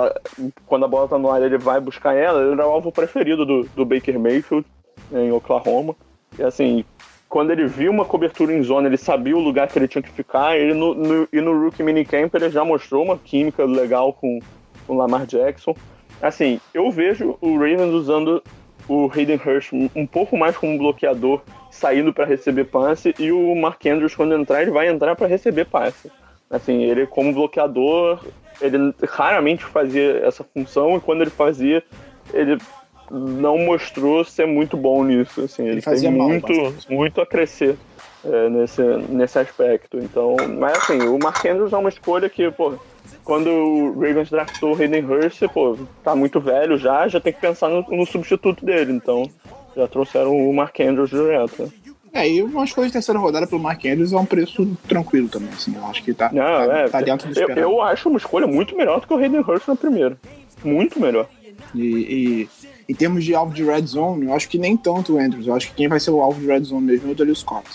quando a bola tá no ar, ele vai buscar ela. Ele era o alvo preferido do, do Baker Mayfield né, em Oklahoma. E assim, quando ele viu uma cobertura em zona, ele sabia o lugar que ele tinha que ficar. Ele no, no- e no Rookie Minicamp ele já mostrou uma química legal com o Lamar Jackson. Assim, eu vejo o Ravens usando o Hayden Hurst um, um pouco mais como bloqueador, saindo para receber passe, e o Mark Andrews, quando entrar, ele vai entrar para receber passe. Assim, ele como bloqueador, ele raramente fazia essa função, e quando ele fazia, ele não mostrou ser muito bom nisso. Assim, ele, fazia tem mal, muito, muito a crescer é, nesse, nesse aspecto. Então, mas assim, o Mark Andrews é uma escolha que, pô, quando o Ravens draftou o Hayden Hurst, pô, tá muito velho já, já tem que pensar no, no substituto dele. Então, já trouxeram o Mark Andrews direto. É, e uma escolha de terceira rodada pelo Mark Andrews é um preço tranquilo também, assim. Eu acho que tá, Não, tá, é, tá dentro do eu, esperado. eu acho uma escolha muito melhor do que o Hayden Hurst na primeira. Muito melhor. E, e em termos de alvo de red zone, eu acho que nem tanto o Andrews. Eu acho que quem vai ser o alvo de red zone mesmo é o Dalil Scott.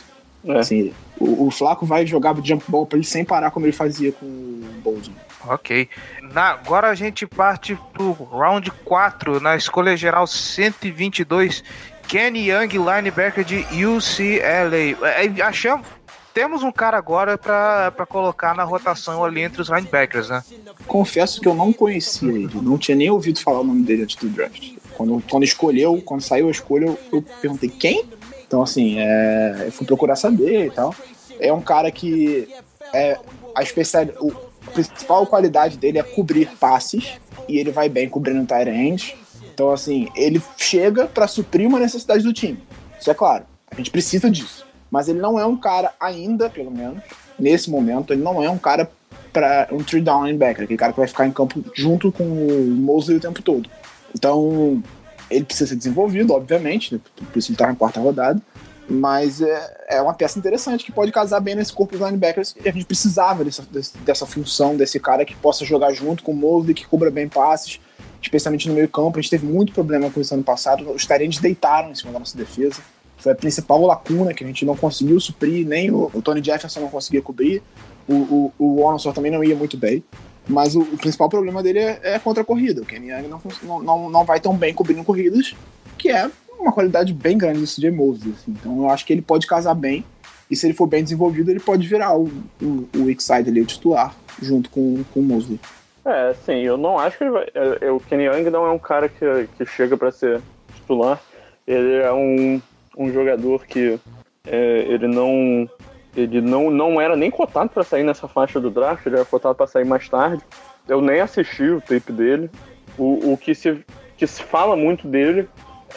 É. Assim, o, o Flaco vai jogar jump ball pra ele sem parar como ele fazia com o Bolden. Ok. Na- agora a gente parte pro round 4, na escolha geral 122. Kenny Young, linebacker de UCLA. É, achamos. Temos um cara agora pra colocar na rotação ali entre os linebackers, né? Confesso que eu não conhecia ele, não tinha nem ouvido falar o nome dele antes do draft. Quando, quando escolheu, quando saiu a escolha, eu, eu perguntei quem? Então, assim, é, eu fui procurar saber e tal. É um cara que é a especial, o, a principal qualidade dele é cobrir passes e ele vai bem cobrindo tight end. Então, assim, ele chega pra suprir uma necessidade do time. Isso é claro. A gente precisa disso. Mas ele não é um cara ainda, pelo menos, nesse momento, ele não é um cara para um three down linebacker, aquele cara que vai ficar em campo junto com o Mosley o tempo todo. Então, ele precisa ser desenvolvido, obviamente, né? por isso ele tá na quarta rodada, mas é, é uma peça interessante que pode casar bem nesse corpo de linebackers e a gente precisava dessa, dessa função, desse cara que possa jogar junto com o Mosley, que cubra bem passes, especialmente no meio campo. A gente teve muito problema com isso ano passado, os Tyrants deitaram em cima da nossa defesa. Foi a principal lacuna que a gente não conseguiu suprir, nem o, o Tony Jefferson não conseguia cobrir, o, o, o Warren também não ia muito bem. Mas o, o principal problema dele é, é contra a corrida. O Kenny Young não, não, não, vai tão bem cobrindo corridas, que é uma qualidade bem grande do CJ Mosley. assim. Então eu acho que ele pode casar bem. E se ele for bem desenvolvido, ele pode virar o, o, o weak side ali, o titular, junto com, com o Mosley. É, sim, eu não acho que ele vai. é, é, o Kenny Young não é um cara que, que chega pra ser titular. Ele é um, um jogador que é, ele não. Ele não, não era nem cotado pra sair nessa faixa do draft, ele era cotado pra sair mais tarde. Eu nem assisti o tape dele. O, o que, se, que se fala muito dele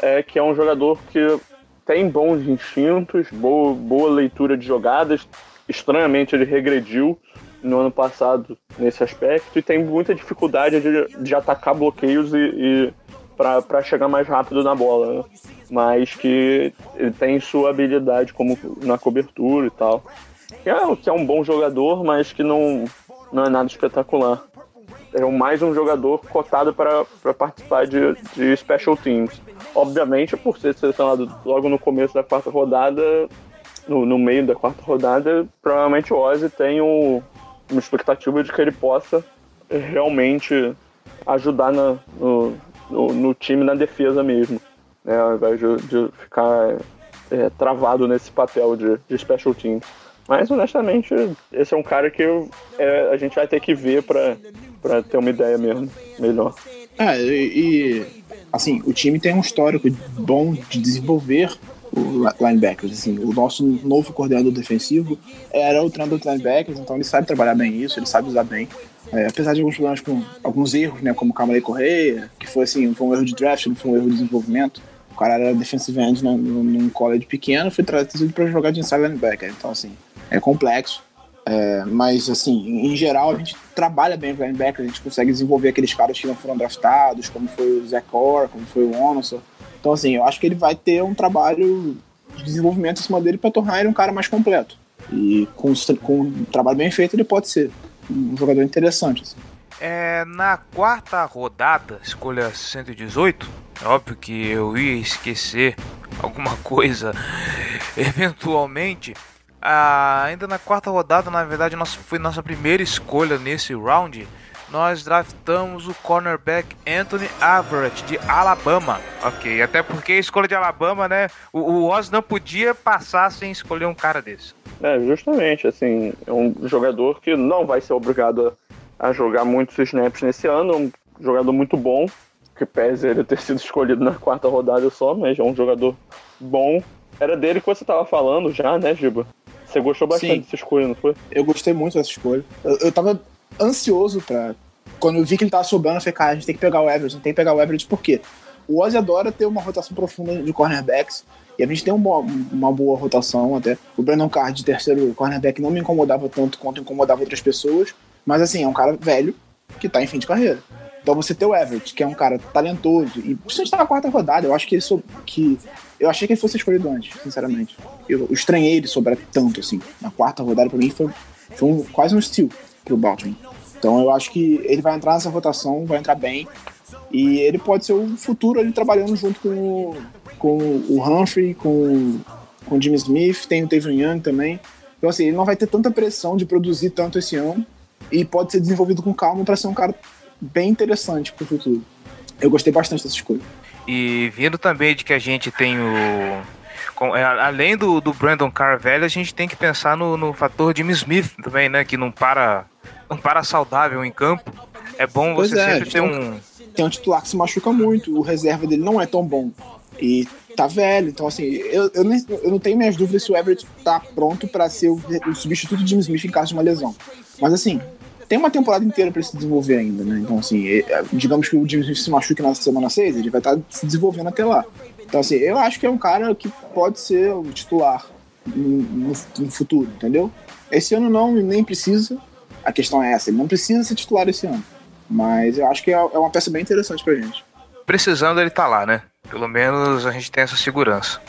é que é um jogador que tem bons instintos, boa, boa leitura de jogadas. Estranhamente, ele regrediu no ano passado nesse aspecto e tem muita dificuldade de, de atacar bloqueios e, e para chegar mais rápido na bola, né? Mas que ele tem sua habilidade como na cobertura e tal. Que é, que é um bom jogador, mas que não, não é nada espetacular. é mais um jogador cotado para participar de, de special teams. Obviamente, por ser selecionado logo no começo da quarta rodada, no, no meio da quarta rodada, provavelmente o Ozzy tem um- uma expectativa de que ele possa realmente ajudar na- no, no, no time na defesa mesmo, né, ao invés de, de ficar é, travado nesse papel de, de special teams. Mas honestamente, esse é um cara que eu- é, a gente vai ter que ver pra pra ter uma ideia mesmo melhor. É, e, e, assim, o time tem um histórico bom de desenvolver linebackers. Assim, o nosso novo coordenador defensivo era o treinador de linebackers, então ele sabe trabalhar bem isso, ele sabe usar bem. É, apesar de alguns problemas com alguns erros, né, como o Camarei Correia, que foi assim, foi um erro de draft, não foi um erro de desenvolvimento. O cara era defensive end num, num college pequeno, foi trazido para jogar de inside linebacker. Então, assim, é complexo. É, mas, assim, em geral, a gente trabalha bem com linebacker, a gente consegue desenvolver aqueles caras que não foram draftados, como foi o Zach Orr, como foi o Onoso. Então, assim, eu acho que ele vai ter um trabalho de desenvolvimento em cima dele para tornar ele um cara mais completo. E com, com um trabalho bem feito, ele pode ser um jogador interessante. Assim. É, na quarta rodada, escolha 118, é óbvio que eu ia esquecer alguma coisa eventualmente. Ah, ainda na quarta rodada, na verdade, nossa, foi nossa primeira escolha nesse round. Nós draftamos o cornerback Anthony Averett de Alabama. Ok, até porque a escolha de Alabama, né? O, o Oz não podia passar sem escolher um cara desse. É, justamente, assim, é um jogador que não vai ser obrigado a, a jogar muitos snaps nesse ano, um jogador muito bom, que pese ele ter sido escolhido na quarta rodada só, mas é um jogador bom. Era dele que você tava falando já, né, Giba? Você gostou bastante Sim. dessa escolha, não foi? Eu gostei muito dessa escolha. Eu, eu tava ansioso pra. Quando eu vi que ele tava sobrando, eu falei, cara, a gente tem que pegar o Everett, tem que pegar o Everett, por quê? O Ozzy adora ter uma rotação profunda de cornerbacks. E a gente tem uma, uma boa rotação até. O Brandon Card de terceiro cornerback não me incomodava tanto quanto incomodava outras pessoas. Mas assim, é um cara velho que tá em fim de carreira. Então você ter o Everett, que é um cara talentoso, e principalmente tá na quarta rodada, eu acho que ele so, que. Eu achei que ele fosse escolhido antes, sinceramente. Eu, eu estranhei ele sobrar tanto, assim. Na quarta rodada, pra mim, foi, foi um- quase um steal pro Baltimore. Então eu acho que ele vai entrar nessa rotação, vai entrar bem. E ele pode ser o futuro ali trabalhando junto com, o- com o Humphrey, com, com o Jimmy Smith, tem o Tavon Young também. Então assim, ele não vai ter tanta pressão de produzir tanto esse ano e pode ser desenvolvido com calma para ser um cara bem interessante pro futuro. Eu gostei bastante dessa escolha. E vindo também de que a gente tem o. é, além do, do Brandon Carr velho, a gente tem que pensar no, no fator Jimmy Smith também, né? Que não para, não para saudável em campo. É bom Pois você é, sempre ter tem um. Tem um titular que se machuca muito, o reserva dele não é tão bom. E tá velho, então assim, eu, eu, nem- eu não tenho minhas dúvidas se o Everett tá pronto para ser o, o substituto de Jimmy Smith em caso de uma lesão. Mas assim, tem uma temporada inteira para se desenvolver ainda, né? Então assim, é- digamos que o Jimmy Smith se machuque na semana 6, ele vai estar se desenvolvendo até lá. Então assim, eu acho que é um cara que pode ser o titular no, no- no futuro, entendeu? Esse ano não, nem precisa. A questão é essa, ele não precisa ser titular esse ano. Mas eu acho que é é uma peça bem interessante pra gente. Precisando ele tá lá, né? Pelo menos a gente tem essa segurança.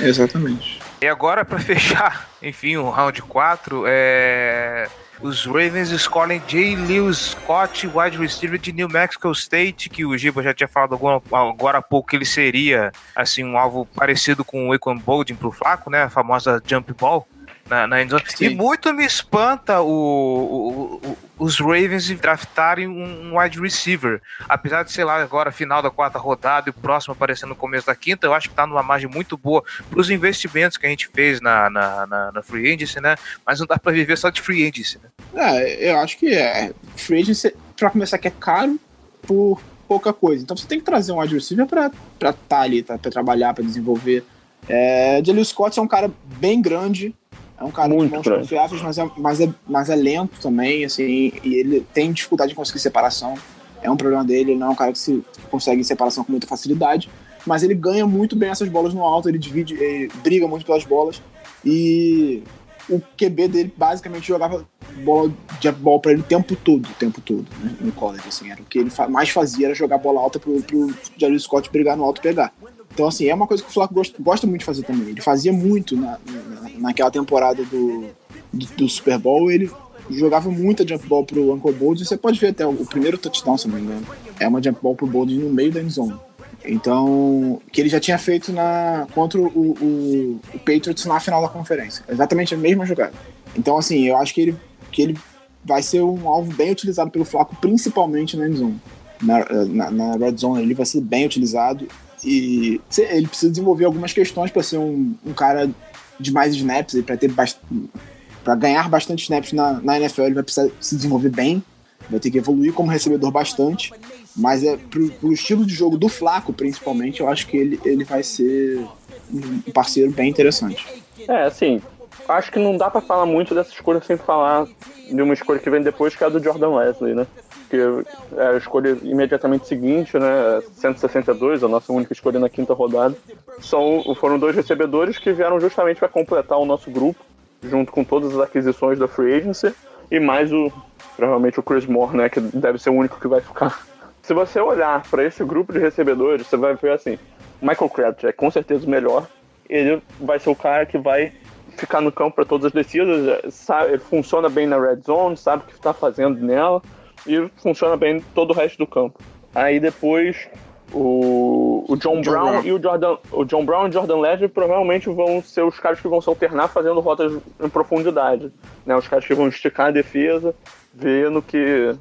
Exatamente. E agora, pra fechar, enfim, o round 4, é... os Ravens escolhem J. Lewis Scott, wide receiver de New Mexico State, que o Giba já tinha falado agora, há pouco que ele seria assim um alvo parecido com o Equan Boldin pro Flaco, né? A famosa jump ball. Na, na endzone. E muito me espanta o, o- o- os Ravens draftarem um, um wide receiver. Apesar de, sei lá, agora final da quarta rodada e o próximo aparecendo no começo da quinta, eu acho que tá numa margem muito boa para os investimentos que a gente fez na, na, na, na Free Agency, né? Mas não dá para viver só de Free Agency, né? É, eu acho que é. Free agency, pra começar, que é caro por pouca coisa. Então você tem que trazer um wide receiver pra estar tá ali, tá, pra trabalhar, pra desenvolver. É, Jaleel Scott é um cara bem grande, é um cara Muito de mãos grande. confiáveis, mas é, mas, é, mas é lento também, assim, e ele tem dificuldade de conseguir separação. É um problema dele, ele não é um cara que se consegue separação com muita facilidade, mas ele ganha muito bem essas bolas no alto, ele divide, ele briga muito pelas bolas, e o QB dele basicamente jogava bola de bola pra ele o tempo todo, o tempo todo, né, no college, assim, era o que ele mais fazia era jogar bola alta pro, pro Jaleel Scott brigar no alto e pegar. Então, assim, é uma coisa que o Flaco gosta, gosta muito de fazer também. Ele fazia muito na, na- naquela temporada do, do, do Super Bowl, ele jogava muita jump ball pro Uncle Bold, você pode ver até o primeiro touchdown, se não me engano, é uma jump ball pro Bold no meio da endzone. Então, que ele já tinha feito na contra o, o, o Patriots na final da conferência. Exatamente a mesma jogada. Então, assim, eu acho que ele, que ele vai ser um alvo bem utilizado pelo Flaco, principalmente na endzone. Na, na, na red zone ele vai ser bem utilizado e ele precisa desenvolver algumas questões para ser um, um, cara de mais snaps e para ter para ganhar bastante snaps na, na NFL ele vai precisar se desenvolver bem vai ter que evoluir como recebedor bastante. Mas é pro, pro estilo de jogo do Flaco principalmente eu acho que ele, ele vai ser um parceiro bem interessante. É assim acho que não dá para falar muito dessa escolha sem falar de uma escolha que vem depois que é a do Jordan Wesley né que é a escolha imediatamente seguinte, né? 162, a nossa única escolha na quinta rodada. São, foram dois recebedores que vieram justamente para completar o nosso grupo, junto com todas as aquisições da Free Agency, e mais o, provavelmente o Chris Moore, né? Que deve ser o único que vai ficar. Se você olhar para esse grupo de recebedores, você vai ver assim: Michael Crabtree é com certeza o melhor. Ele vai ser o cara que vai ficar no campo para todas as descidas, sabe, ele funciona bem na red zone, sabe o que está fazendo nela e funciona bem todo o resto do campo. Aí depois o, o John, John Brown, Brown, e o Jordan, o John Brown e o Jordan Levy provavelmente vão ser os caras que vão se alternar fazendo rotas em profundidade, né? Os caras que vão esticar a defesa, vendo que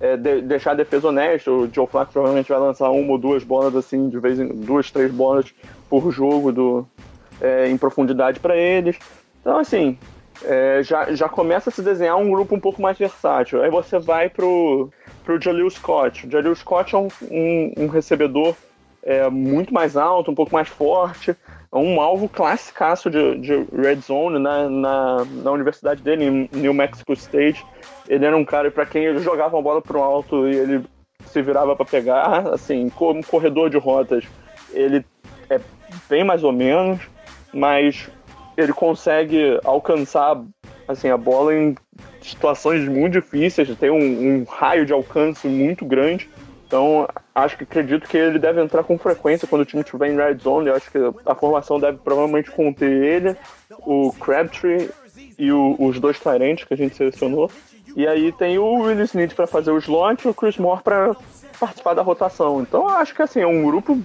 é, de, deixar a defesa honesta. O Joe Flacco provavelmente vai lançar uma ou duas bolas assim, de vez em duas, três bolas por jogo do, é, em profundidade para eles. Então assim, é, já, já começa a se desenhar um grupo um pouco mais versátil. Aí você vai pro, pro Jalil Scott. O Jalil Scott é um, um, um recebedor é, muito mais alto, um pouco mais forte, é um alvo classicaço de, de red zone na, na, na universidade dele, em New Mexico State. Ele era um cara para quem ele jogava a bola pro alto e ele se virava para pegar, assim, como corredor de rotas, ele é bem mais ou menos, mas ele consegue alcançar assim, a bola em situações muito difíceis, tem um, um, raio de alcance muito grande. Então, acho que acredito que ele deve entrar com frequência quando o time estiver em red zone. Eu acho que a formação deve provavelmente conter ele, o Crabtree e o, os dois Tyrants que a gente selecionou. E aí tem o Willis Smith para fazer o slot e o Chris Moore para participar da rotação. Então, acho que assim, é um grupo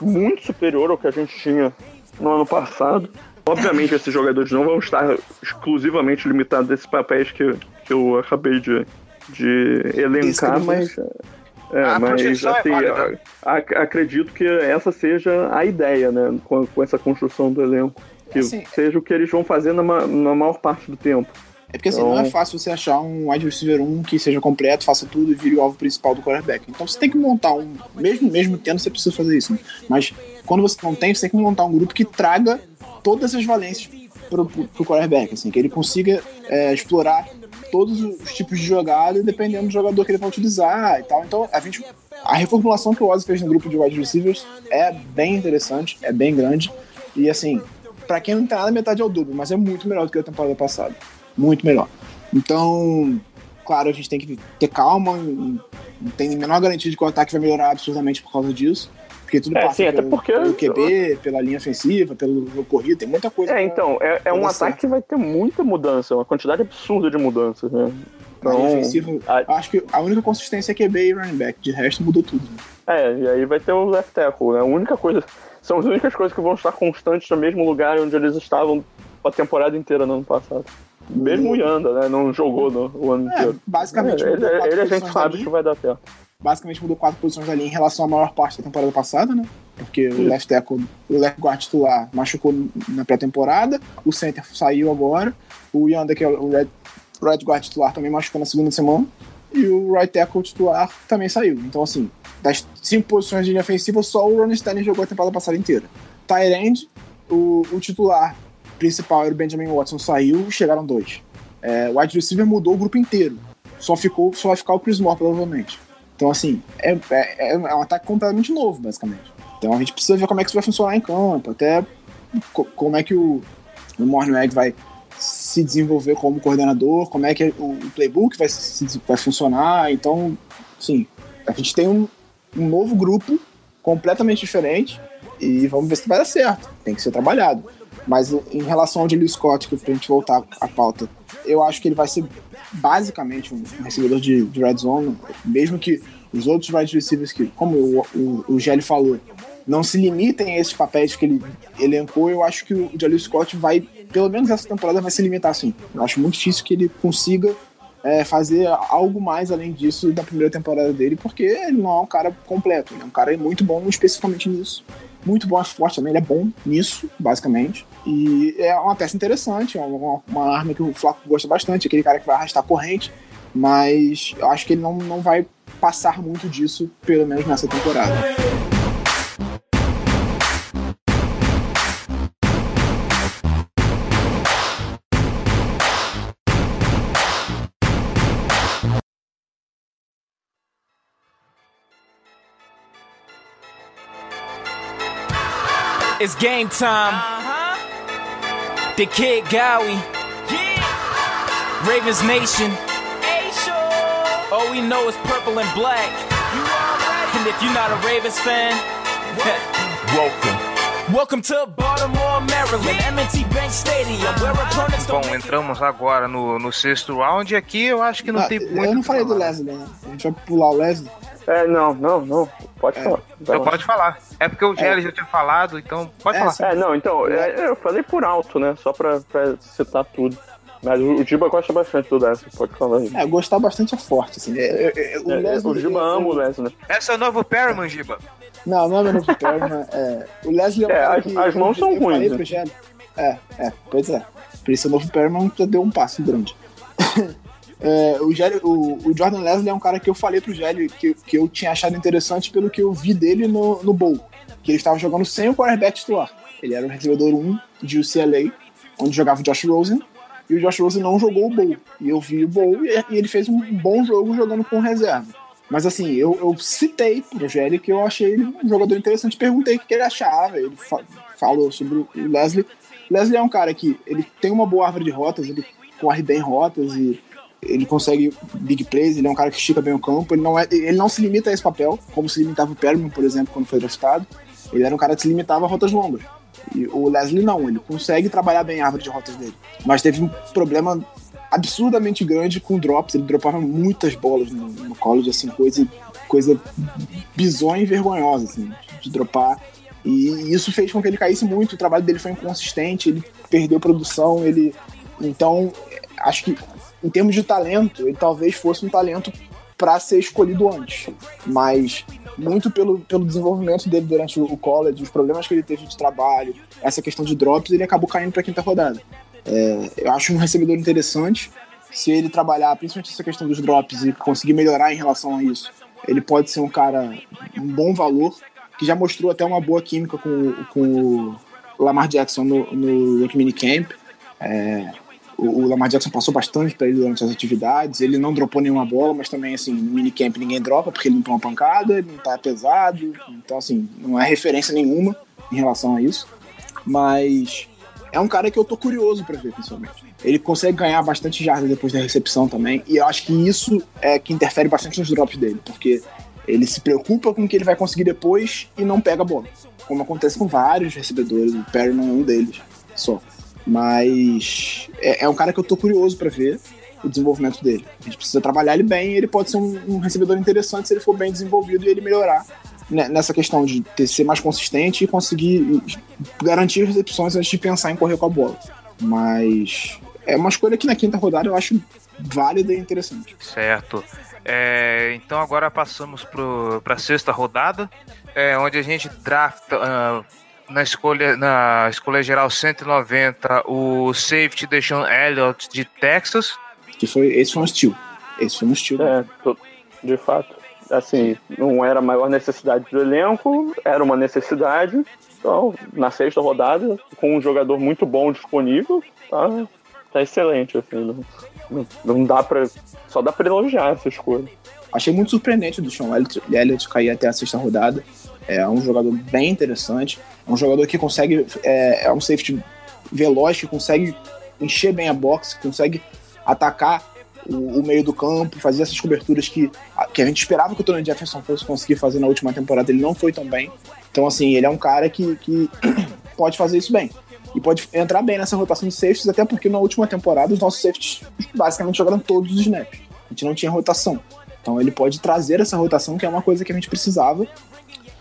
muito superior ao que a gente tinha no ano passado. Obviamente, esses jogadores não vão estar exclusivamente limitados a esses papéis que, que eu acabei de, de elencar, mas. É, a mas é assim, é a, acredito que essa seja a ideia, né? Com, com essa construção do elenco. Que assim, seja o que eles vão fazer na, na maior parte do tempo. É porque assim, então... não é fácil você achar um wide receiver 1 que seja completo, faça tudo e vire o alvo principal do quarterback. Então você tem que montar um. Mesmo, mesmo tendo, você precisa fazer isso. Né? Mas quando você não tem, você tem que montar um grupo que traga todas as valências pro, pro, pro quarterback, assim, que ele consiga é, explorar todos os tipos de jogada, dependendo do jogador que ele vai utilizar e tal. Então, a gente. A reformulação que o Ozzy fez no grupo de wide receivers é bem interessante, é bem grande. E assim, para quem não tem nada, metade é o dobro, mas é muito melhor do que a temporada passada. Muito melhor. Então, claro, a gente tem que ter calma, não tem a menor garantia de que o ataque vai melhorar absurdamente por causa disso. Porque tudo é, passa sim, pelo, porque... pelo QB, pela linha ofensiva, pelo, pelo corrido, tem muita coisa. É, então, é, é um ataque que vai ter muita mudança, uma quantidade absurda de mudanças, né? Então, linha ofensiva, a... acho que a única consistência é QB e running back, de resto mudou tudo. Né? É, e aí vai ter o left tackle, né? A única coisa. São as únicas coisas que vão estar constantes no mesmo lugar onde eles estavam a temporada inteira no ano passado. Mesmo o Yanda, né? Não jogou no, o ano é, inteiro. Basicamente, é, ele, ele a gente sabe que vai dar certo basicamente mudou quatro posições ali em relação à maior parte da temporada passada, né? Porque o left tackle, o left guard titular machucou na pré-temporada, o center saiu agora, o Yanda, que é o red, right guard titular, também machucou na segunda semana, e o right tackle titular também saiu. Então, assim, das cinco posições de linha ofensiva, só o Ron Stanley jogou a temporada passada inteira. Tyrande, o, o titular principal era o Benjamin Watson, saiu, chegaram dois. É, o wide receiver mudou o grupo inteiro. Só, ficou, só vai ficar o Chris Moore, provavelmente. Então, assim, é, é, é um ataque completamente novo, basicamente. Então a gente precisa ver como é que isso vai funcionar em campo, até como é que o, o Morning vai se desenvolver como coordenador, como é que o, o playbook vai, se, vai funcionar. Então, sim, a gente tem um, um novo grupo completamente diferente e vamos ver se vai dar certo. Tem que ser trabalhado. Mas em relação ao Jaleel Scott, que pra gente voltar à pauta, eu acho que ele vai ser basicamente um recebedor de, de red zone, mesmo que os outros wide receivers que, como o, o, o Gelli falou, não se limitem a esses papéis que ele elencou, eu acho que o Jaleel Scott vai, pelo menos essa temporada, vai se limitar assim. Eu acho muito difícil que ele consiga é, fazer algo mais além disso da primeira temporada dele, porque ele não é um cara completo, ele é um cara muito bom especificamente nisso. Muito bom, acho forte também, ele é bom nisso, basicamente. E é uma peça interessante, é uma, uma arma que o Flaco gosta bastante, aquele cara que vai arrastar corrente, mas eu acho que ele não, não vai passar muito disso, pelo menos nessa temporada. It's game time. The Kid Gowie. Ravens Nation. All we know is purple and black. And if you're not a Ravens fan, welcome. Welcome to Baltimore, Maryland, M&T Bank Stadium, where opponents Bom, don't make entramos agora no, no sexto round e aqui eu acho que não Ah, tem muito. eu não falei do. Leslie, né? A gente vai pular o Leslie. É, não, não, não. Pode falar. Vai Então lá. pode falar. É porque o Gelli já tinha falado, então pode É, falar. sim. É, não, então, é, eu falei por alto, né? Só pra, pra citar tudo. Mas o, o Giba gosta bastante do Leslie, pode falar aí. É, gostar bastante é forte, assim. É, é, é, o, É, é, o Giba ama o Leslie, né? Esse é o novo Perriman, Giba. Não, não é meu novo Perman. É, o Leslie é um É, as- que... as mãos são ruins, né? É, é, pois é. Por isso o novo Perman já deu um passo grande. É, o, Gelli, o, o Jordan Leslie é um cara que eu falei pro Gelli que, que eu tinha achado interessante pelo que eu vi dele no, no Bowl. Que ele estava jogando sem o quarterback titular. Ele era o recebedor 1 de UCLA, onde jogava o Josh Rosen. E o Josh Rosen não jogou o Bowl. E eu vi o Bowl e, e ele fez um bom jogo jogando com reserva. Mas assim, eu, eu citei pro Gelli que eu achei ele um jogador interessante. Perguntei o que ele achava. Ele fa- falou sobre o Leslie. Leslie é um cara que ele tem uma boa árvore de rotas, ele corre bem rotas e ele consegue big plays, ele é um cara que estica bem o campo, ele não, é, ele não se limita a esse papel, como se limitava o Perman, por exemplo, quando foi draftado. Ele era um cara que se limitava a rotas longas. E o Leslie não, ele consegue trabalhar bem a árvore de rotas dele. Mas teve um problema absurdamente grande com drops, ele dropava muitas bolas no, no college, assim, coisa, coisa bizonha e vergonhosa, assim, de dropar. E isso fez com que ele caísse muito, o trabalho dele foi inconsistente, ele perdeu produção, ele. Então, acho que em termos de talento, ele talvez fosse um talento para ser escolhido antes. Mas muito pelo, pelo desenvolvimento dele durante o college, os problemas que ele teve de trabalho, essa questão de drops, ele acabou caindo para quinta rodada. É, eu acho um recebedor interessante. Se ele trabalhar, principalmente essa questão dos drops e conseguir melhorar em relação a isso, ele pode ser um cara, um bom valor, que já mostrou até uma boa química com, com o Lamar Jackson no, no Rookie Minicamp. É, o, Lamar Jackson passou bastante para ele durante as atividades. Ele não dropou nenhuma bola, mas também, assim, no minicamp ninguém dropa porque ele não toma pancada, ele não tá pesado. Então, assim, não é referência nenhuma em relação a isso. Mas é um cara que eu tô curioso para ver, principalmente. Ele consegue ganhar bastante jardas depois da recepção também. E eu acho que isso é que interfere bastante nos drops dele, porque ele se preocupa com o que ele vai conseguir depois e não pega a bola. Como acontece com vários recebedores, o Perry não é um deles só. Mas é, é um cara que eu tô curioso para ver o desenvolvimento dele. A gente precisa trabalhar ele bem ele pode ser um, um recebedor interessante se ele for bem desenvolvido e ele melhorar né, nessa questão de ter, ser mais consistente e conseguir garantir recepções antes de pensar em correr com a bola. Mas é uma escolha que na quinta rodada eu acho válida e interessante. Certo. É, então agora passamos para a sexta rodada, é, onde a gente drafta ah, na escolha na escolha geral 190 o safety Deshaun Elliott de Texas. Que foi, esse foi um steal. Esse foi um steal. É, de fato. Assim, não era a maior necessidade do elenco, era uma necessidade. Então, na sexta rodada, com um jogador muito bom disponível, tá, tá excelente. Assim, não, não, dá pra. Só dá pra elogiar essa escolha. Achei muito surpreendente Sean Elliott, Elliott cair até a sexta rodada. É um jogador bem interessante. É um jogador que consegue. É, é um safety veloz, que consegue encher bem a box, que consegue atacar o, o meio do campo, fazer essas coberturas que, que a gente esperava que o Tony Jefferson fosse conseguir fazer na última temporada. Ele não foi tão bem. Então, assim, ele é um cara que, que pode fazer isso bem. e pode entrar bem nessa rotação de safeties, até porque na última temporada os nossos safeties basicamente jogaram todos os snaps. A gente não tinha rotação. Então ele pode trazer essa rotação, que é uma coisa que a gente precisava,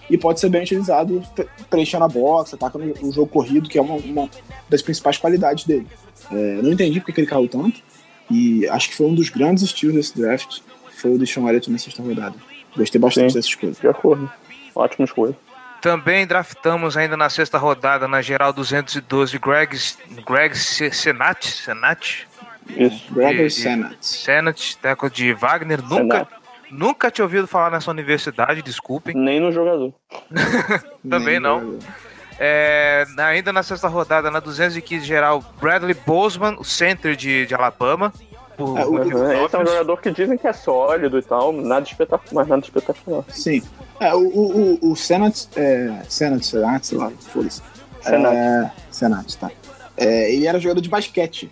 e pode ser bem utilizado pre- preenchendo a box, atacando o jogo corrido, que é uma, uma das principais qualidades dele. É, não entendi porque que ele caiu tanto, e acho que foi um dos grandes estilos desse draft, foi o Deshaun Elliott na sexta rodada. Gostei bastante Sim. dessa escolha. De acordo. Ótima escolha. Também draftamos ainda na sexta rodada, na geral 212, Greg, Greg Se- Senat, Senat, Isso. Gregor E- Senat. Senat, teco de Wagner. Nunca, nunca tinha ouvido falar nessa universidade, desculpem. Nem no jogador. Também Nem não. É, ainda na sexta rodada, na 215 geral, Bradley Bozeman, o center de, de Alabama. Por, É, o- Uhum. Esse é um jogador que dizem que é sólido e tal, nada espetacular, mas nada espetacular. Sim. É, o, o, o, o Senat, é, Senat, Senat, sei lá, foda-se. Senat. É, Senat, tá. É, ele era jogador de basquete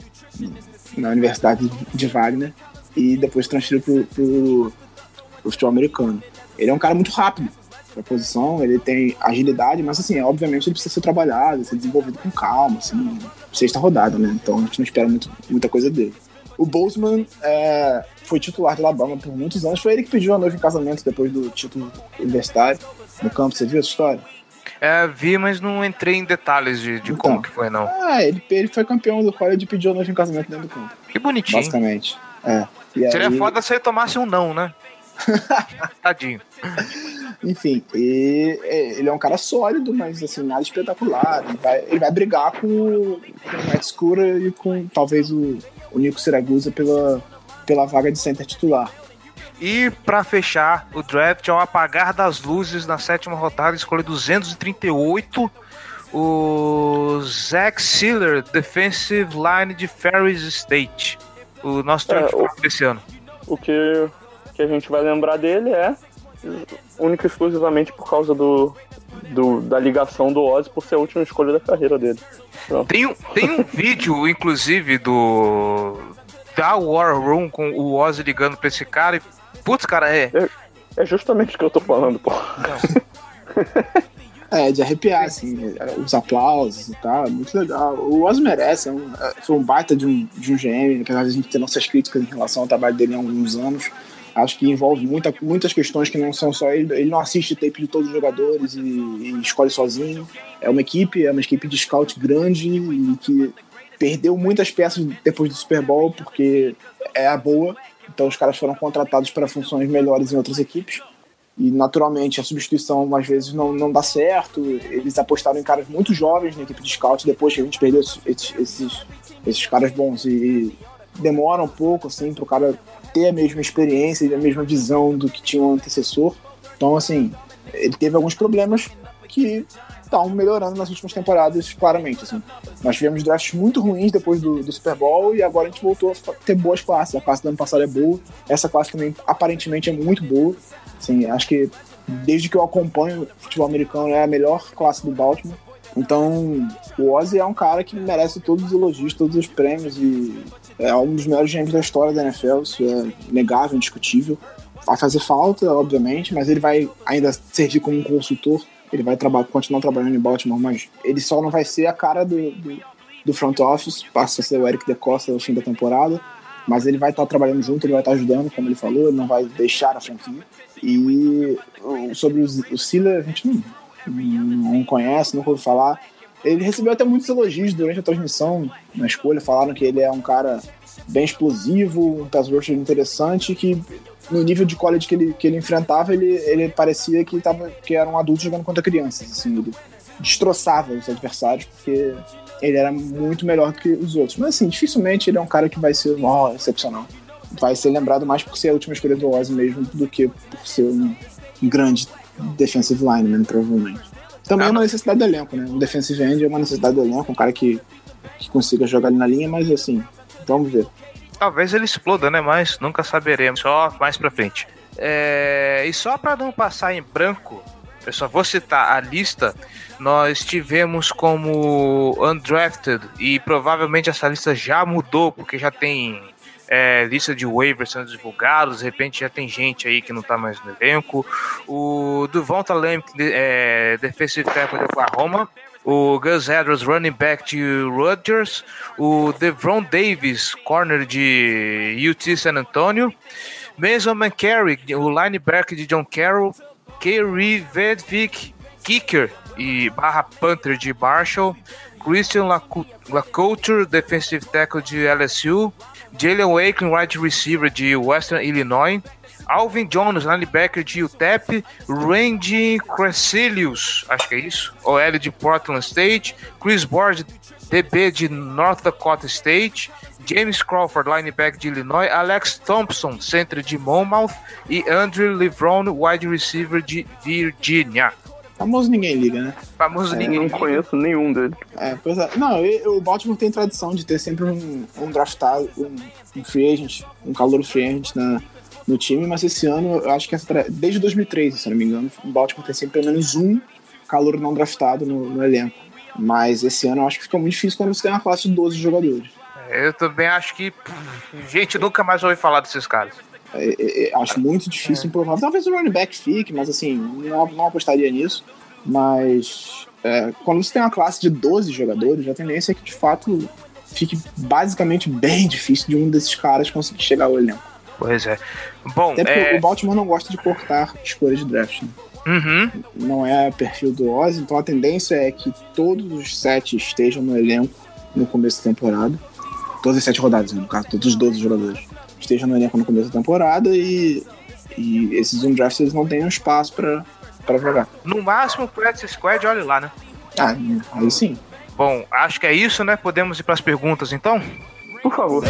na Universidade de Wagner e depois transferiu pro, pro, pro futebol americano. Ele é um cara muito rápido pra posição, ele tem agilidade, mas assim, obviamente ele precisa ser trabalhado, ser desenvolvido com calma, assim, sexta rodada, né? Então a gente não espera muito, muita coisa dele. O Bozeman é, foi titular de Alabama por muitos anos, foi ele que pediu a noiva em casamento depois do título universitário no campo, você viu essa história? É, vi, mas não entrei em detalhes de, de Então. como que foi, não. Ah, ele, ele foi campeão do college e pediu a noiva em casamento dentro do campo, Que bonitinho. basicamente. É. Seria aí- foda se ele tomasse um não, né? Tadinho. Enfim, e, é, ele é um cara sólido, mas assim, nada espetacular. Ele vai, ele vai brigar com, o- com o Matt Scura e com talvez o, o Nico Siragusa pela, pela vaga de center titular. E pra fechar o draft, ao apagar das luzes na sétima rodada, escolhe 238 o Zach Sealer, defensive line de Ferris State. O nosso É, draft o- desse ano. O que, que a gente vai lembrar dele é única e exclusivamente por causa do, do- da ligação do Ozzy por ser a última escolha da carreira dele. Pronto. Tem um, tem um vídeo, inclusive, do da War Room com o Ozzy ligando pra esse cara e. Putz, cara, é. É justamente o que eu tô falando, pô. É, de arrepiar, assim, é, os aplausos e tal, é muito legal. O Oz merece, é um, é, foi um baita de um, de um GM, apesar de a gente ter nossas críticas em relação ao trabalho dele há alguns anos. Acho que envolve muita, muitas questões que não são só ele. Ele não assiste tape de todos os jogadores e, e escolhe sozinho. É uma equipe, é uma equipe de scout grande e que perdeu muitas peças depois do Super Bowl porque é a boa. Então os caras foram contratados para funções melhores em outras equipes. E naturalmente a substituição às vezes não, não dá certo. Eles apostaram em caras muito jovens na equipe de scout depois que a gente perdeu esses, esses, esses caras bons. E demora um pouco assim para o cara ter a mesma experiência e a mesma visão do que tinha o antecessor. Então, assim, ele teve alguns problemas que estão melhorando nas últimas temporadas, claramente. Assim. Nós tivemos drafts muito ruins depois do, do Super Bowl e agora a gente voltou a ter boas classes. A classe do ano passado é boa, essa classe também aparentemente é muito boa. Assim, acho que desde que eu acompanho o futebol americano é a melhor classe do Baltimore. Então, o Ozzy é um cara que merece todos os elogios, todos os prêmios e é um dos melhores GMs da história da NFL, isso é negável, indiscutível. Vai fazer falta, obviamente, mas ele vai ainda servir como um consultor. Ele vai trabalhar, continuar trabalhando em Baltimore, mas ele só não vai ser a cara do, do, do front office, passa a ser o Eric DeCosta no fim da temporada, mas ele vai estar trabalhando junto, ele vai estar ajudando, como ele falou, ele não vai deixar a franquia. E sobre o, Siller, a gente não, não conhece, nunca ouviu falar. Ele recebeu até muitos elogios durante a transmissão, na escolha. Falaram que ele é um cara bem explosivo, um pass rusher interessante, que no nível de college que ele, que ele enfrentava, ele, ele parecia que, tava, que era um adulto jogando contra crianças. Assim, ele destroçava os adversários, porque ele era muito melhor que os outros. Mas assim, dificilmente ele é um cara que vai ser oh, excepcional. Vai ser lembrado mais por ser a última escolha do Ozzy mesmo do que por ser um grande defensive lineman, provavelmente. Também é uma necessidade do elenco, né? Um defensive end é uma necessidade do elenco, um cara que, que consiga jogar ali na linha, mas assim, vamos ver. Talvez ele exploda, né? Mas nunca saberemos. Só mais pra frente. É, E só pra não passar em branco, eu só vou citar a lista. Nós tivemos como undrafted e provavelmente essa lista já mudou porque já tem é, lista de waivers sendo divulgados. De repente já tem gente aí que não tá mais no elenco. O Duvonta Lamb, de- é, defensive tackle de Oklahoma, o Gus Edwards, running back de Rutgers, o Devron Davis, corner de UT San Antonio, Mason McCary, o linebacker de John Carroll, Kerry Vedvik, kicker e barra punter de Marshall, Christian LaCouture, defensive tackle de LSU, Jalen Wakelin, wide receiver de Western Illinois, Alvin Jones, linebacker de UTEP, Randy Crescilius, acho que é isso, OL de Portland State, Chris Board, DB de North Dakota State, James Crawford, linebacker de Illinois, Alex Thompson, center de Monmouth. E Andrew Livron, wide receiver de Virginia. Famoso ninguém liga, né? Famoso É, ninguém. Não conheço nenhum deles. É, pois é. Não, e- o Baltimore tem tradição de ter sempre um, um draftado, um, um free agent, um calor free agent na, no time, mas esse ano, eu acho que essa, desde 2013, se eu não me engano, o Baltimore tem sempre pelo menos um calor não draftado no, no elenco. Mas esse ano eu acho que fica muito difícil quando você tem uma classe de 12 jogadores. Eu também acho que. Gente, nunca mais ouvi falar desses caras. É, é, é, acho muito difícil, improvável. Talvez o running back fique, mas assim, não, não apostaria nisso. Mas é, quando você tem uma classe de 12 jogadores, a tendência é que de fato fique basicamente bem difícil de um desses caras conseguir chegar ao elenco. Pois é. Bom, Até porque é. o Baltimore não gosta de cortar escolhas de draft. Né? Uhum. Não é perfil do Oz, então a tendência é que todos os sete estejam no elenco no começo da temporada. Todas as sete rodadas, né, no caso, todos os 12 jogadores estejam no elenco no começo da temporada e, e esses undrafts eles não tenham espaço pra pra jogar. No máximo, o Practice Squad, olha lá, né? Ah, aí sim. Bom, acho que é isso, né? Podemos ir para as perguntas então? Por favor.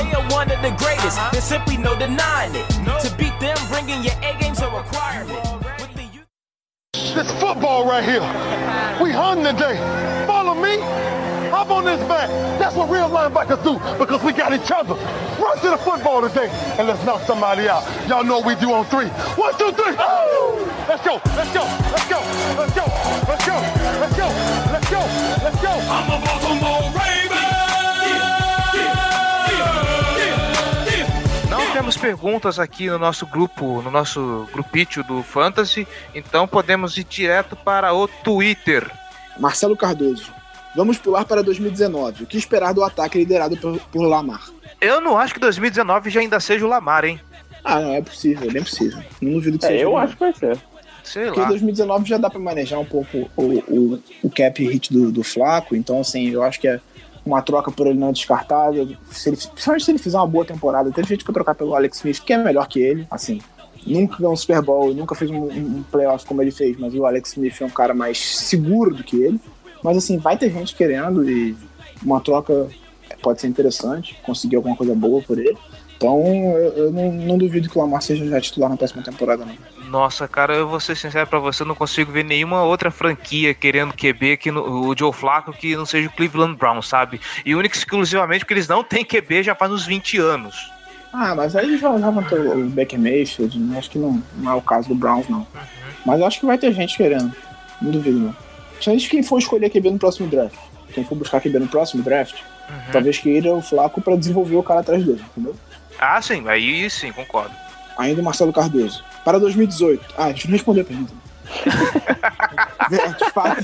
This football right here. We hunting today. Follow me. Hop on this back. That's what real linebackers do because we got each other. Run to the football today and let's knock somebody out. Y'all know what we do on three. One, two, three. Oh! Let's go. Let's go. Let's go. Let's go. Let's go. Let's go. Let's go. Let's go. I'm a Baltimore Não temos perguntas aqui no nosso grupo, no nosso grupítio do Fantasy, então podemos ir direto para o Twitter. Marcelo Cardoso. Vamos pular para 2019. O que esperar do ataque liderado por, por Lamar? Eu não acho que 2019 já ainda seja o Lamar, hein? Ah, não, é possível, é bem possível. Não duvido que É, seja. eu acho que vai ser. Sei Porque lá. 2019 já dá pra manejar um pouco o, o, o cap hit do, do Flaco, então assim, eu acho que é uma troca por ele não é descartada. Se ele, principalmente se ele fizer uma boa temporada, teve gente pra trocar pelo Alex Smith, que é melhor que ele, assim. Nunca ganhou um Super Bowl, nunca fez um, um playoff como ele fez, mas o Alex Smith é um cara mais seguro do que ele. Mas assim, vai ter gente querendo e uma troca pode ser interessante, conseguir alguma coisa boa por ele. Então eu, eu não, não duvido que o Lamar seja já titular na próxima temporada, não. Nossa, cara, eu vou ser sincero pra você, eu não consigo ver nenhuma outra franquia querendo QB que no, o Joe Flacco que não seja o Cleveland Browns, sabe? E único exclusivamente porque eles não têm QB já faz uns 20 anos. Ah, mas aí já, já vão ter o Baker Mayfield, né? acho que não, não é o caso do Browns, não. Mas eu acho que vai ter gente querendo, não duvido não. Principalmente quem for escolher QB no próximo draft. Quem for buscar QB no próximo draft, talvez queira o Flaco pra desenvolver o cara atrás dele, entendeu? Ah, sim, aí sim, concordo. Ainda o Marcelo Cardoso. Para 2018. Ah, a gente não respondeu a pergunta. É, de fato,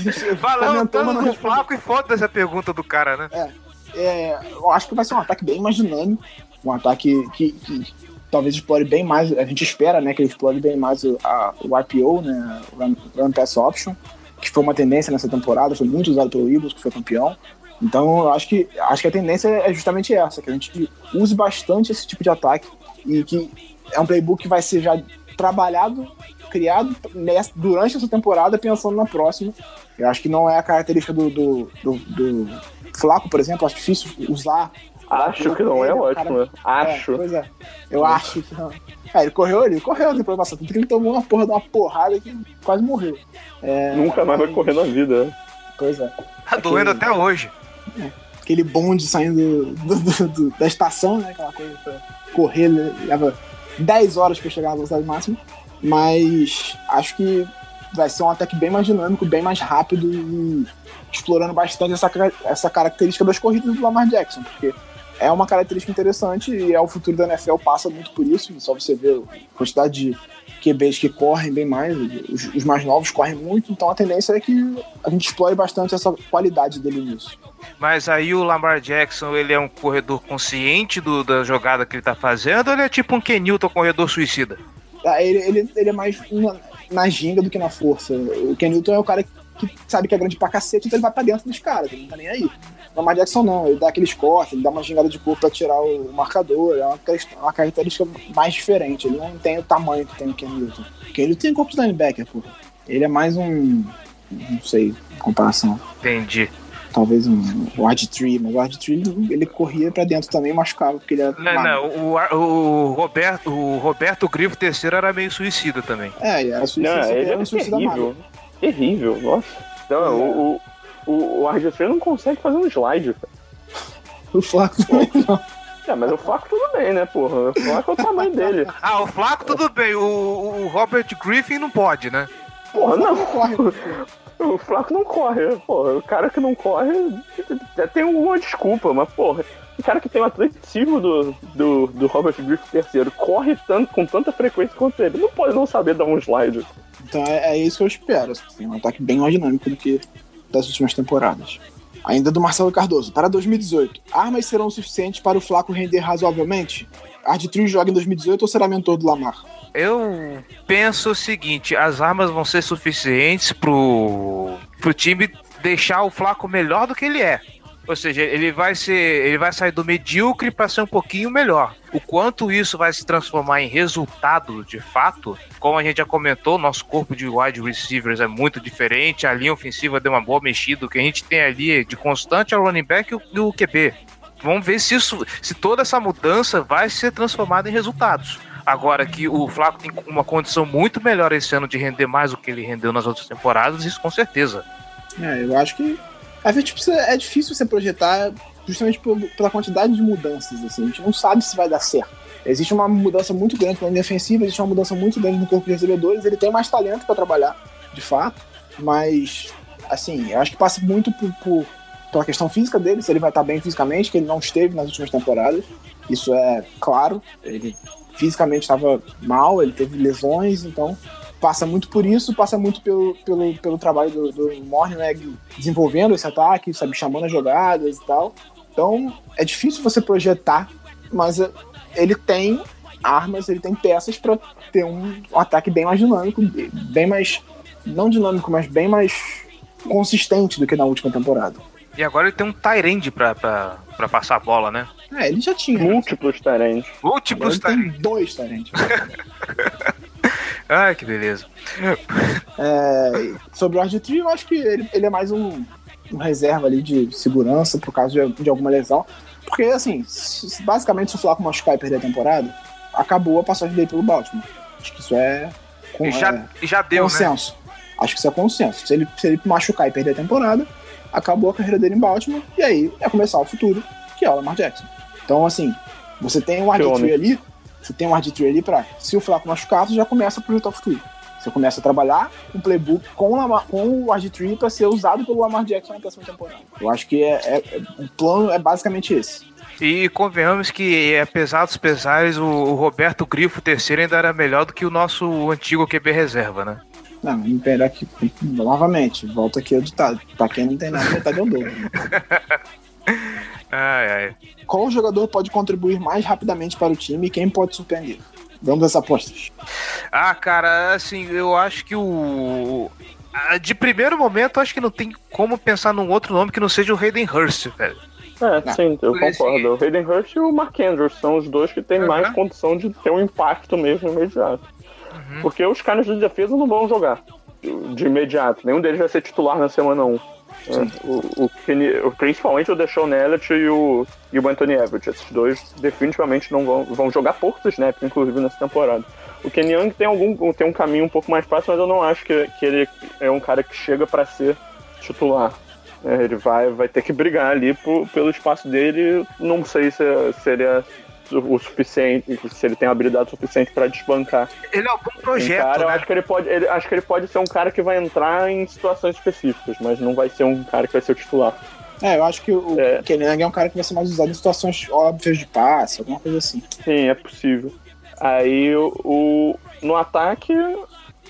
tanto do. Flaco e foda-se a pergunta do cara, né? É, eu acho que vai ser um ataque bem mais dinâmico, um ataque que, que talvez explore bem mais, a gente espera, né, que ele explore bem mais o, a, o RPO, né, o Run, Run Pass Option, que foi uma tendência nessa temporada, foi muito usado pelo Eagles, que foi campeão. Então, eu acho que, acho que a tendência é justamente essa, que a gente use bastante esse tipo de ataque e que é um playbook que vai ser já trabalhado, criado nessa- durante essa temporada, pensando na próxima. Eu acho que não é a característica do, do, do, do Flaco, por exemplo, acho difícil usar. Acho que não, é ótimo. né? Acho. É, pois é. Eu acho que não. É, ele correu, ele correu depois da tanto que ele tomou uma porra de uma porrada que quase morreu. É, Nunca mais vai correr na vida. né? Pois é. Tá doendo até hoje. Aquele bonde saindo do- do- do- da estação, né? Aquela coisa pra correr, né, leva 10 horas pra chegar na velocidade máxima. Mas acho que vai ser um ataque bem mais dinâmico, bem mais rápido e explorando bastante essa, essa característica das corridas do Lamar Jackson, porque é uma característica interessante e é o futuro da NFL passa muito por isso. Só você ver a quantidade de QBs que correm bem mais, os, os mais novos correm muito, então a tendência é que a gente explore bastante essa qualidade dele nisso. Mas aí o Lamar Jackson, ele é um corredor consciente do, da jogada que ele tá fazendo ou ele é tipo um Ken Newton corredor suicida? Ah, Ele, ele, ele é mais na, na ginga do que na força. O Ken Newton é o cara que sabe que é grande pra cacete, então ele vai pra dentro dos caras, ele não tá nem aí. O Lamar Jackson não, ele dá aqueles cortes, ele dá uma gingada de corpo pra tirar o marcador, é uma, questão- uma característica mais diferente, ele não tem o tamanho que tem o Ken Newton. Ken Newton tem corpo de linebacker, pô. Ele é mais um, não sei, comparação. Entendi. Talvez um wide tree, mas o wide tree ele, ele corria pra dentro também e machucava, porque ele era Não, magro. não, o, o Roberto, o Roberto Grifo III era meio suicida também. É, ele era suicida, Não, ele era é um suicida terrível. magro. Terrível, nossa. Não, o, o, o, o RG3 não consegue fazer um slide, cara. O Flaco também não. É, mas o Flaco tudo bem, né, porra? O Flaco é o tamanho dele. Ah, o Flaco tudo bem, o, o Robert Griffin não pode, né? Porra, não. corre. O Flaco não corre, porra. O cara que não corre tem alguma desculpa, mas, porra, o cara que tem o atleticismo do, do, do Robert Griffith III corre tanto, com tanta frequência quanto ele, não pode não saber dar um slide. Então é, é isso que eu espero. Assim, um ataque bem mais dinâmico do que das últimas temporadas. Ainda do Marcelo Cardoso. Para 2018, armas serão suficientes para o Flaco render razoavelmente? Arditrio joga em 2018 ou será mentor do Lamar? Eu penso o seguinte, as armas vão ser suficientes pro, pro time deixar o Flaco melhor do que ele é. Ou seja, ele vai ser, ele vai sair do medíocre para ser um pouquinho melhor. O quanto isso vai se transformar em resultado, de fato, como a gente já comentou, nosso corpo de wide receivers é muito diferente, a linha ofensiva deu uma boa mexida, o que a gente tem ali de constante é o running back e o, QB. Vamos ver se isso, se toda essa mudança vai ser transformada em resultados. Agora que o Flaco tem uma condição muito melhor esse ano de render mais do que ele rendeu nas outras temporadas, isso com certeza. É, eu acho que. A gente precisa, é difícil você projetar justamente pela quantidade de mudanças. Assim. A gente não sabe se vai dar certo. Existe uma mudança muito grande na linha defensiva, existe uma mudança muito grande no corpo de recebedores. Ele tem mais talento para trabalhar, de fato, mas, assim, eu acho que passa muito por, por- pela questão física dele, se ele vai estar bem fisicamente, que ele não esteve nas últimas temporadas. Isso é claro. Ele fisicamente estava mal, ele teve lesões, então passa muito por isso, passa muito pelo, pelo, pelo trabalho do, do Mornhinweg desenvolvendo esse ataque, sabe, chamando as jogadas e tal. Então é difícil você projetar, mas é, ele tem armas, ele tem peças para ter um, um ataque bem mais dinâmico, bem mais não dinâmico, mas bem mais consistente do que na última temporada. E agora ele tem um Tyrande pra, pra, pra passar a bola, né? É, ele já tinha. Múltiplos tarentes. Múltiplos Agora ele Tyrande. tem dois talentos. Ai, que beleza. É, sobre o RG3, eu acho que ele, ele é mais um, um reserva ali de segurança por causa de, de alguma lesão. Porque, assim, basicamente, se o Flaco machucar e perder a temporada, acabou a passagem dele pelo Baltimore. Acho que isso é, com, E já, é já deu, né? consenso. Acho que isso é consenso. Se ele, se ele machucar e perder a temporada, acabou a carreira dele em Baltimore, e aí é começar o futuro, que é o Lamar Jackson. Então, assim, você tem um RG3 homem. ali, você tem um RG3 ali pra, se o Flaco machucar, você já começa a projetar o futuro. Você começa a trabalhar um playbook com o, Lamar, com o RG3 para ser usado pelo Lamar Jackson na próxima temporada. Eu acho que é, é- é- o plano é basicamente esse. E convenhamos que, apesar dos pesares, o, o Roberto Grifo III ainda era melhor do que o nosso antigo QB reserva, né? Não, vamos pegar aqui novamente. Volta aqui ao ditado. Pra quem não tem nada, metade é o dobro. Ai, ai. Qual jogador pode contribuir mais rapidamente para o time e quem pode surpreender? Vamos às apostas. Ah, cara, assim, eu acho que o. De primeiro momento, acho que não tem como pensar num outro nome que não seja o Hayden Hurst, velho. É, sim, eu esse- concordo. O Hayden Hurst e o Mark Andrews são os dois que têm Uhum. mais condição de ter um impacto mesmo imediato. Uhum. Porque os caras de defesa não vão jogar de imediato. Nenhum deles vai ser titular na semana 1. É, o, o principalmente o Deshaun Elliott e o, e o Anthony Everett. Esses dois definitivamente não vão, vão jogar poucos snaps, inclusive, nessa temporada. O Kenny Young tem, algum, tem um caminho um pouco mais fácil, mas eu não acho que, que ele é um cara que chega para ser titular. É, ele vai, vai ter que brigar ali por- pelo espaço dele. Não sei se, se ele é o suficiente, se ele tem habilidade suficiente para desbancar. Ele é um bom Um projeto, cara, eu né? acho que ele pode, ele- acho que ele pode ser um cara que vai entrar em situações específicas, mas não vai ser um cara que vai ser o titular. É, eu acho que o é. Kenang é um cara que vai ser mais usado em situações óbvias de passe, alguma coisa assim. Sim, é possível. Aí o, o no ataque,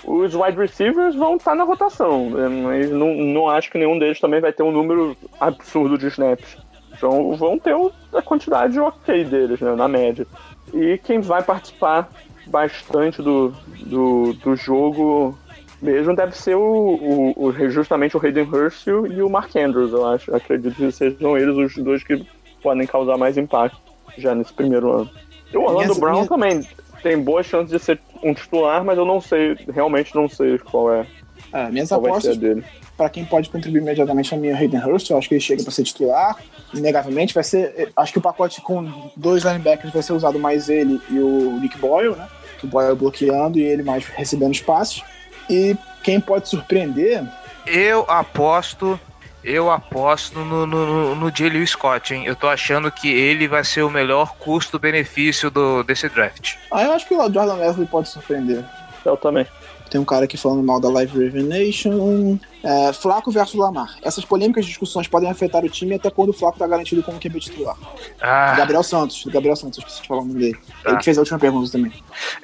os wide receivers vão estar na rotação, né? mas não, não acho que nenhum deles também vai ter um número absurdo de snaps. Então vão ter a quantidade ok deles, né, na média. E quem vai participar bastante do, do, do jogo mesmo deve ser o, o, o, justamente o Hayden Hurst e o Mark Andrews, eu acho. Acredito que sejam eles os dois que podem causar mais impacto já nesse primeiro ano. E o Orlando Brown minha... também tem boas chances de ser um titular, mas eu não sei, realmente não sei qual é. É, minhas apostas dele. Para quem pode contribuir imediatamente a minha Hayden Hurst, eu acho que ele chega para ser titular. Inegavelmente vai ser, acho que o pacote com dois linebackers vai ser usado mais ele e o Nick Boyle, né? O Boyle bloqueando e ele mais recebendo espaços. E quem pode surpreender? Eu aposto eu aposto no, no, no Jaleel Scott, hein? Eu tô achando que ele vai ser o melhor custo-benefício desse draft. Ah, eu acho que o Jordan Leslie pode surpreender. Eu também. Tem um cara aqui falando mal da Live Raven Nation. É, Flaco versus Lamar. Essas polêmicas discussões podem afetar o time até quando o Flaco tá garantido como QB titular. Ah. Gabriel Santos. Gabriel Santos, esqueci de falar o nome dele. Ah. Ele que fez a última pergunta também.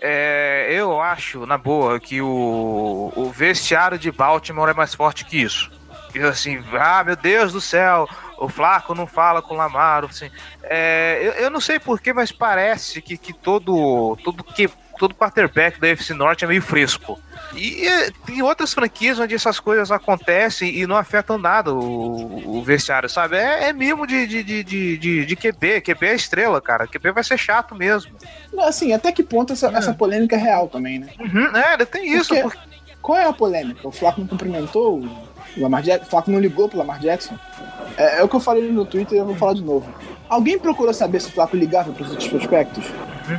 É, eu acho, na boa, que o, o vestiário de Baltimore é mais forte que isso assim, ah, meu Deus do céu, o Flaco não fala com o Lamar, assim. É, eu, eu não sei porquê, mas parece que, que todo, todo, que, todo quarterback da UFC Norte é meio fresco. E tem outras franquias onde essas coisas acontecem e não afetam nada o, o vestiário, sabe? É, é mimo de, de, de, de, de QB. QB é estrela, cara. QB vai ser chato mesmo. Assim, até que ponto essa, é. essa polêmica é real também, né? Uhum, é, tem isso. Porque, porque... Qual é a polêmica? O Flaco não cumprimentou o Lamar Jackson, o Flaco não ligou pro Lamar Jackson. É, é, o que eu falei no Twitter e eu vou falar de novo. Alguém procurou saber se o Flaco ligava pros outros prospectos?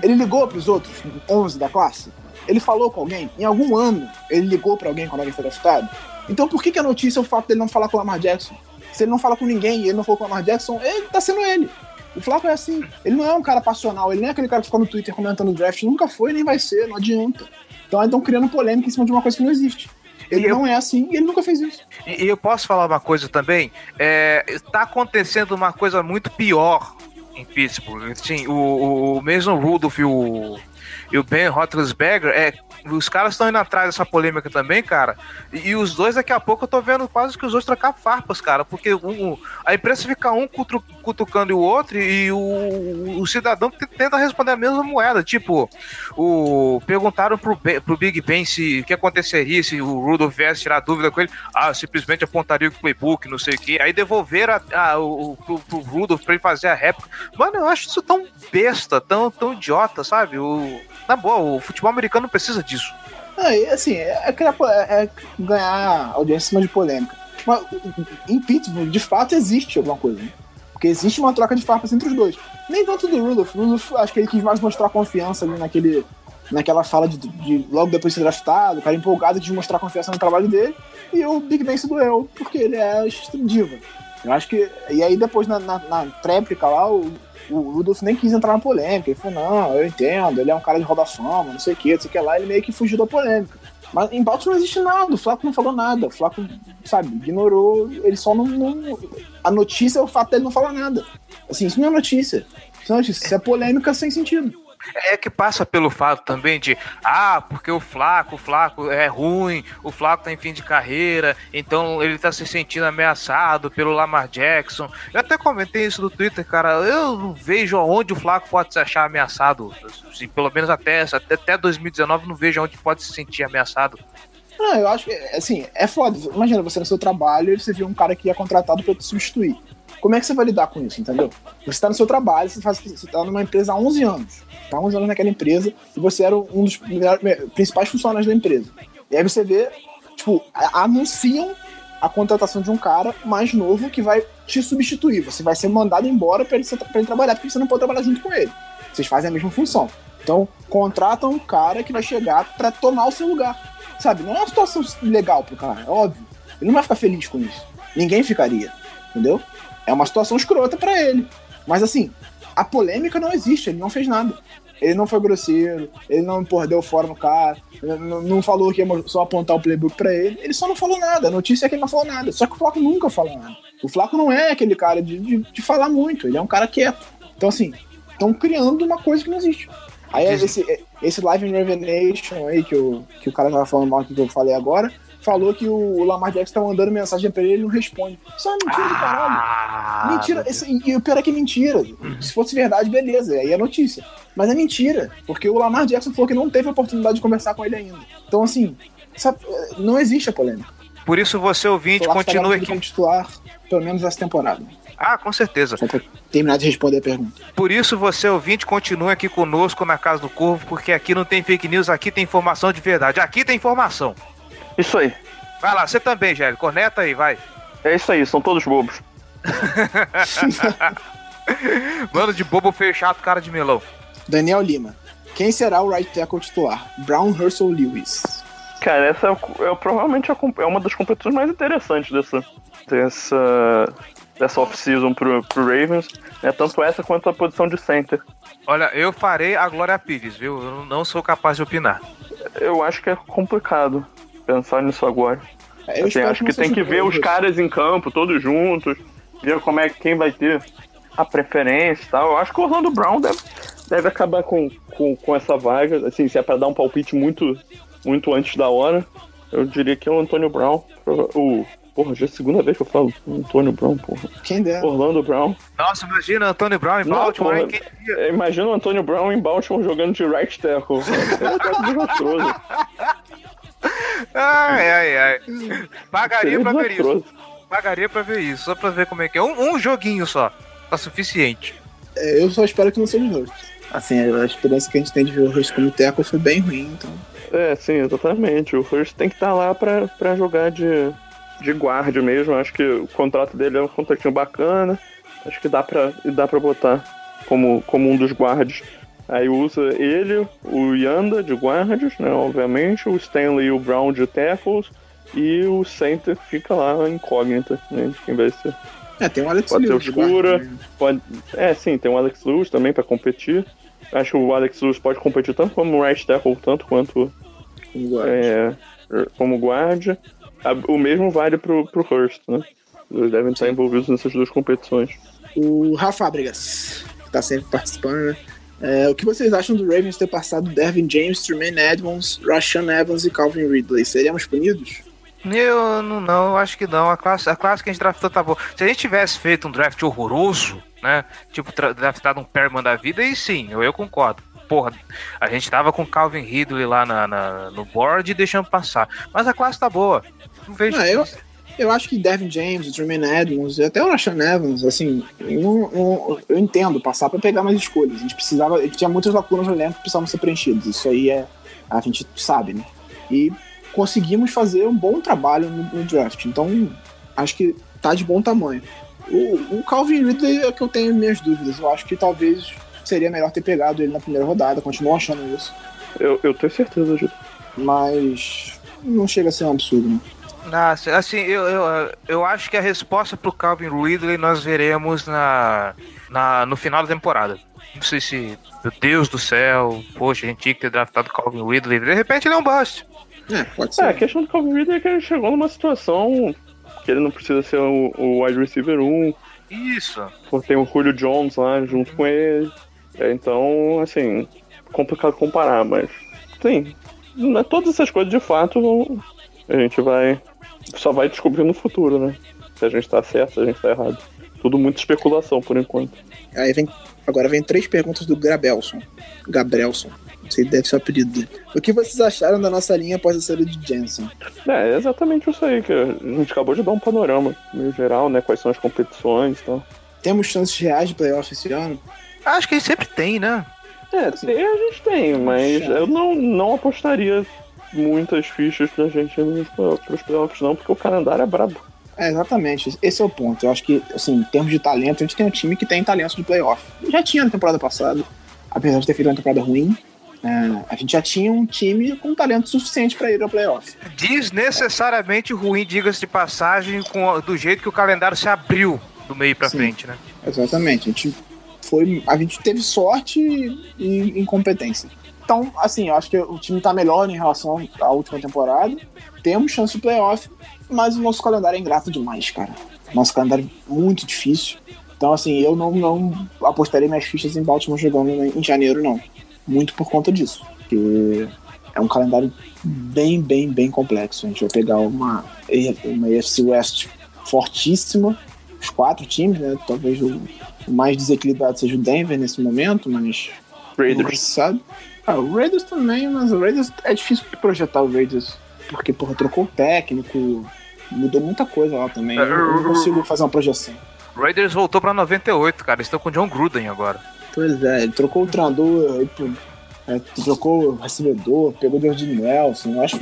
Ele ligou pros outros 11 da classe? Ele falou com alguém? Em algum ano ele ligou para alguém quando alguém foi draftado? Então por que, que a notícia é o fato dele não falar com o Lamar Jackson? Se ele não fala com ninguém e ele não falou com o Lamar Jackson, ele tá sendo ele. O Flaco é assim. Ele não é um cara passional, ele nem é aquele cara que fica no Twitter comentando o draft. Nunca foi, nem vai ser, não adianta. Então estão criando polêmica em cima de uma coisa que não existe. Ele não é assim e ele nunca fez isso. E, eu posso falar uma coisa também? É, tá acontecendo uma coisa muito pior em Pittsburgh. Sim, o, o mesmo Rudolph e o, e o Ben Roethlisberger é os caras estão indo atrás dessa polêmica também, cara. E, e, os dois, daqui a pouco, eu tô vendo quase que os dois trocar farpas, cara. Porque um, a imprensa fica um cutu, cutucando o outro e o, o cidadão tenta responder a mesma moeda. Tipo, o, perguntaram pro, pro Big Ben se o que aconteceria se o Rudolph viesse tirar dúvida com ele. Ah, simplesmente apontaria o playbook, não sei o que. Aí devolveram a, a, o, pro, pro Rudolph pra ele fazer a réplica. Mano, eu acho isso tão besta, tão, tão idiota, sabe? O, na boa, o futebol americano precisa disso. É, assim, é, é, é ganhar audiência em cima de polêmica. Mas em Pittsburgh, de fato, existe alguma coisa. Né? Porque existe uma troca de farpas entre os dois. Nem tanto do Rudolph. Rudolph, acho que ele quis mais mostrar confiança ali naquele, naquela fala de, de logo depois de ser draftado, o cara empolgado de mostrar confiança no trabalho dele. E o Big Ben se doeu, porque ele é diva. Eu acho que. E aí depois na, na, na tréplica lá, o, o Rudolph nem quis entrar na polêmica. Ele falou, não, eu entendo, ele é um cara de roda fama, não sei o que, não sei o que lá, ele meio que fugiu da polêmica. Mas em Baltimore não existe nada, o Flaco não falou nada, o Flaco, sabe, ignorou, ele só não, não, A notícia é o fato dele não falar nada. Assim, isso não é notícia. Isso não é notícia, isso é polêmica sem sentido. É que passa pelo fato também de, ah, porque o Flaco, o Flaco é ruim, o Flaco tá em fim de carreira, então ele tá se sentindo ameaçado pelo Lamar Jackson. Eu até comentei isso no Twitter, cara, eu não vejo aonde o Flaco pode se achar ameaçado. Assim, pelo menos até, até 2019 não vejo aonde pode se sentir ameaçado. Não, eu acho que, assim, é foda. Imagina você no seu trabalho e você viu um cara que é contratado para te substituir. Como é que você vai lidar com isso, entendeu? Você está no seu trabalho, você, faz, você tá numa empresa há 11 anos. Tá 11 anos naquela empresa e você era um dos principais funcionários da empresa. E aí você vê, tipo, anunciam a contratação de um cara mais novo que vai te substituir. Você vai ser mandado embora para ele, ele, trabalhar, porque você não pode trabalhar junto com ele. Vocês fazem a mesma função. Então, contratam um cara que vai chegar para tomar o seu lugar. Sabe? Não é uma situação legal pro cara, é óbvio. Ele não vai ficar feliz com isso. Ninguém ficaria. Entendeu? É uma situação escrota para ele. Mas assim, a polêmica não existe, ele não fez nada. Ele não foi grosseiro, ele não porra, deu fora no cara, não, não falou que ia só apontar o playbook pra ele, ele só não falou nada. A notícia é que ele não falou nada. Só que o Flaco nunca fala nada. O Flaco não é aquele cara de, de, de falar muito, ele é um cara quieto. Então, assim, estão criando uma coisa que não existe. Aí esse, esse Live in Revelation aí que o, que o cara tava falando mal que eu falei agora, falou que o Lamar Jackson tá mandando mensagem pra ele e ele não responde. Isso é uma mentira do caralho. Mentira. Esse, e o pior é que é mentira. Se fosse verdade, beleza. Aí é notícia. Mas é mentira. Porque o Lamar Jackson falou que não teve a oportunidade de conversar com ele ainda. Então, assim, sabe, não existe a polêmica. Por isso você ouvinte continua aqui. como titular, pelo menos essa temporada. Ah, com certeza. Só pra terminar de responder a pergunta. Por isso você ouvinte continua aqui conosco na Casa do Corvo, porque aqui não tem fake news, aqui tem informação de verdade. Aqui tem informação. Isso aí. Vai lá, você também, Gélio. Corneta aí, vai. É isso aí, são todos bobos. Mano de bobo feio chato, cara de melão. Daniel Lima. Quem será o right tackle titular? Brown, Russell, Lewis. Cara, essa é, o- é provavelmente é uma das competições mais interessantes dessa, dessa, dessa off-season pro, pro Ravens. Né? Tanto essa quanto a posição de center. Olha, eu farei a Glória Pires, viu? Eu não sou capaz de opinar. Eu acho que é complicado pensar nisso agora. É, eu Assim, acho que que tem que ver o os caras em campo, todos juntos, ver como é que quem vai ter a preferência e tal. Eu acho que o Orlando Brown deve, deve acabar com, com, com essa vaga. Assim, se é pra dar um palpite muito, muito antes da hora, eu diria que é o Antônio Brown. O, porra, já é a segunda vez que eu falo Antônio Brown, porra. Quem dera. Orlando Brown. Nossa, imagina Antônio Brown em Não, Baltimore, porra? Quem? Imagina o Antônio Brown em Baltimore jogando de right tackle. É desastroso. Ai, ai, ai. Pagaria Seria pra ver isso. Pagaria pra ver isso, só pra ver como é que é. Um, um joguinho só. Tá suficiente. É, eu só espero que não seja o Hurst. Assim, a experiência que a gente tem de ver o Hurst como tackle foi bem ruim, então... É, sim, exatamente. O Hurst tem que estar lá pra, pra jogar de, de guarda mesmo. Acho que o contrato dele é um contratinho bacana. Acho que dá pra, dá pra botar como, como um dos guardas. Aí usa ele, o Yanda de guardas, né? Obviamente, o Stanley e o Brown de tackles. E o center fica lá incógnita, né? De quem vai ser. É, tem o Alex Pode ser Lewis guarda Escura, também. pode... É, sim, tem o Alex Lewis também pra competir. Acho que o Alex Lewis pode competir tanto como right tackle, tanto quanto Como guarda. é, como guarda. O mesmo vale pro, pro Hurst, né? Eles devem estar envolvidos nessas duas competições. O Rafa Fábricas, que tá sempre participando, né? É, o que vocês acham do Ravens ter passado Dervin James, Tremaine Edmonds, Rashan Evans e Calvin Ridley? Seremos punidos? Eu não, não, eu acho que não. A classe, a classe que a gente draftou tá boa. Se a gente tivesse feito um draft horroroso, né? Tipo, draftado um Perman da vida, aí sim, eu, eu concordo. Porra, a gente tava com Calvin Ridley lá na, na- no board e deixamos passar. Mas a classe tá boa. Não vejo. Ah, eu, eu acho que Devin James, o Tremaine Edmonds e até o Rashan Evans, assim, eu, não- eu entendo passar pra pegar mais escolhas. A gente precisava, a gente tinha muitas lacunas no elenco que precisavam ser preenchidas. Isso aí é, a gente sabe, né? E conseguimos fazer um bom trabalho no, no draft. Então, acho que tá de bom tamanho. O, o Calvin Ridley é que eu tenho minhas dúvidas. Eu acho que talvez seria melhor ter pegado ele na primeira rodada, continuo achando isso. Eu, eu tenho certeza disso. Mas não chega a ser um absurdo, né? Ah, assim, eu, eu, eu acho que a resposta pro Calvin Ridley nós veremos na, na, no final da temporada. Não sei se, meu Deus do céu, poxa, a gente tinha que ter draftado o Calvin Ridley. De repente ele é um bust. É, pode É, a questão do Calvin Ridley é que ele chegou numa situação que ele não precisa ser o, o wide receiver 1, Isso. porque tem o Julio Jones lá junto com ele. É, então, assim, complicado comparar, mas sim, né, todas essas coisas de fato vão- a gente vai só vai descobrir no futuro, né? Se a gente tá certo, se a gente tá errado. Tudo muita especulação por enquanto. Aí vem, agora vem três perguntas do Grabelson. Gabrielson. Não sei, deve ser o apelido dele. O que vocês acharam da nossa linha após a saída de Jensen? É, é exatamente isso aí, que a gente acabou de dar um panorama meio geral, né? Quais são as competições e tal. Temos chances reais de playoff esse ano? Acho que sempre tem, né? É, tem, a gente tem, mas eu não, não apostaria muitas fichas pra gente nos playoffs, pros playoffs, não, porque o calendário é brabo. É, exatamente. Esse é o ponto. Eu acho que, assim, em termos de talento, a gente tem um time que tem talento de playoff. Já tinha na temporada passada, apesar de ter feito uma temporada ruim. é, a gente já tinha um time com talento suficiente pra ir ao playoff. Desnecessariamente ruim, diga-se de passagem, com, do jeito que o calendário se abriu do meio pra Sim. frente, né? Exatamente. A gente foi. A gente teve sorte e incompetência. Então, assim, eu acho que o time tá melhor em relação à última temporada. Temos chance de playoff, mas o nosso calendário é ingrato demais, cara. Nosso calendário é muito difícil. Então, assim, eu não, não apostaria minhas fichas em Baltimore jogando em janeiro, não. Muito por conta disso. Porque é um calendário bem, bem, bem complexo. A gente vai pegar uma, uma AFC West fortíssima, os quatro times, né? Talvez o, mais desequilibrado seja o Denver nesse momento, mas. Raiders. Sabe. Ah, o Raiders também, mas o Raiders é difícil projetar o Raiders. Porque, porra, trocou o técnico, mudou muita coisa lá também. Eu não consigo fazer uma projeção. Raiders voltou pra 98, cara. Eles estão com o John Gruden agora. Pois é, ele trocou o treinador, é, trocou o recebedor, pegou o Jordan Nelson. Eu acho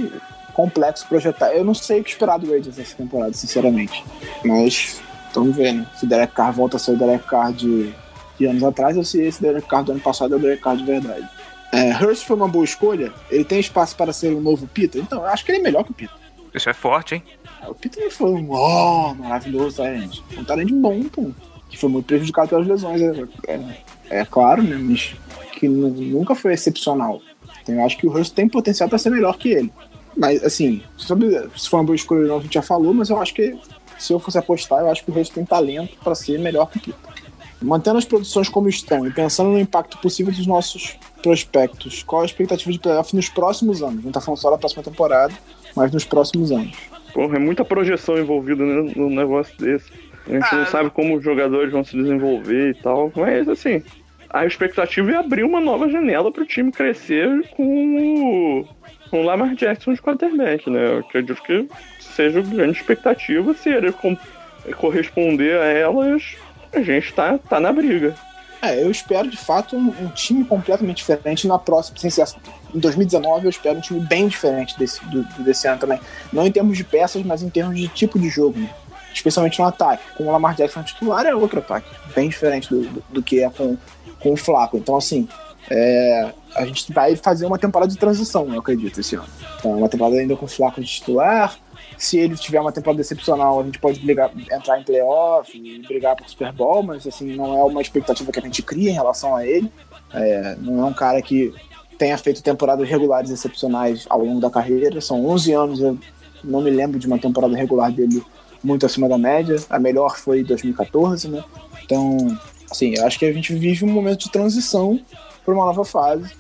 complexo projetar. Eu não sei o que esperar do Raiders essa temporada, sinceramente. Mas estamos vendo. Se o Derek Carr volta a ser o Derek Carr de, de anos atrás ou se esse Derek Carr do ano passado é o Derek Carr de verdade. É, Hurst foi uma boa escolha. Ele tem espaço para ser um novo Peter? Então, eu acho que ele é melhor que o Peter. Isso é forte, hein? O Peter não foi um oh, maravilhoso talento. Foi um talento bom, pô. Que foi muito prejudicado pelas lesões, é, é, é claro, né? Mas que nunca foi excepcional. Então eu acho que o Hurst tem potencial para ser melhor que ele. Mas, assim, sobre se foi uma boa escolha ou não, a gente já falou, mas eu acho que se eu fosse apostar, eu acho que o Hurst tem talento para ser melhor que o Peter. Mantendo as produções como estão e pensando no impacto possível dos nossos prospectos, qual a expectativa de playoff nos próximos anos? Não tá falando só da próxima temporada, mas nos próximos anos. Porra, é muita projeção envolvida né, num negócio desse. A gente não sabe como os jogadores vão se desenvolver e tal, mas assim, a expectativa é abrir uma nova janela para o time crescer com o, com o Lamar Jackson de quarterback, né? Eu acredito que seja grande expectativa, se ele com- corresponder a elas, a gente tá, tá na briga. É, eu espero de fato um, um time completamente diferente na próxima. Sem ser, em 2019 eu espero um time bem diferente desse, do, desse ano também. Não em termos de peças, mas em termos de tipo de jogo. né? Especialmente no ataque. Com o Lamar Jackson titular é outro ataque. Bem diferente do, do, do que é com, com o Flaco. Então, assim, é, a gente vai fazer uma temporada de transição, eu acredito, esse ano. Então, uma temporada ainda com o Flaco de titular. Se ele tiver uma temporada excepcional, a gente pode brigar, entrar em playoff e brigar por Super Bowl, mas assim, não é uma expectativa que a gente cria em relação a ele. É, não é um cara que tenha feito temporadas regulares excepcionais ao longo da carreira. São 11 anos, eu não me lembro de uma temporada regular dele muito acima da média. A melhor foi em 2014, né? Então, assim, eu acho que a gente vive um momento de transição para uma nova fase.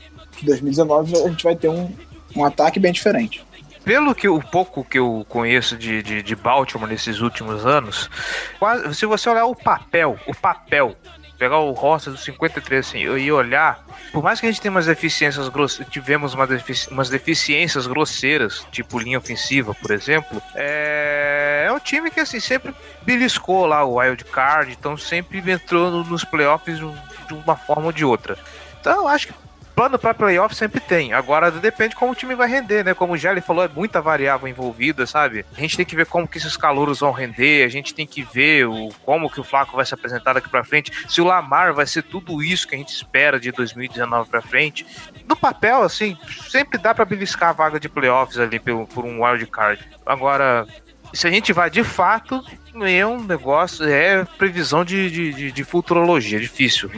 Em 2019 a gente vai ter um, um ataque bem diferente. Pelo que o pouco que eu conheço de, de, de Baltimore nesses últimos anos, quase- se você olhar o papel, o papel, pegar o roster dos 53 assim, e olhar, por mais que a gente tenha umas deficiências grosseiras, tivemos uma defici- umas deficiências grosseiras, tipo linha ofensiva, por exemplo, é, é um time que assim sempre beliscou lá o wild card, então sempre entrou no- nos playoffs de uma forma ou de outra. Então, acho que plano para playoff sempre tem. Agora depende como o time vai render, né? Como o Gelli falou, é muita variável envolvida, sabe? A gente tem que ver como que esses calouros vão render, a gente tem que ver o, como que o Flaco vai se apresentar daqui para frente, se o Lamar vai ser tudo isso que a gente espera de 2019 para frente. No papel, assim, sempre dá para beliscar a vaga de playoffs ali pelo, por um wild card. Agora, se a gente vai de fato, é um negócio, é previsão de, de, de, de futurologia, difícil.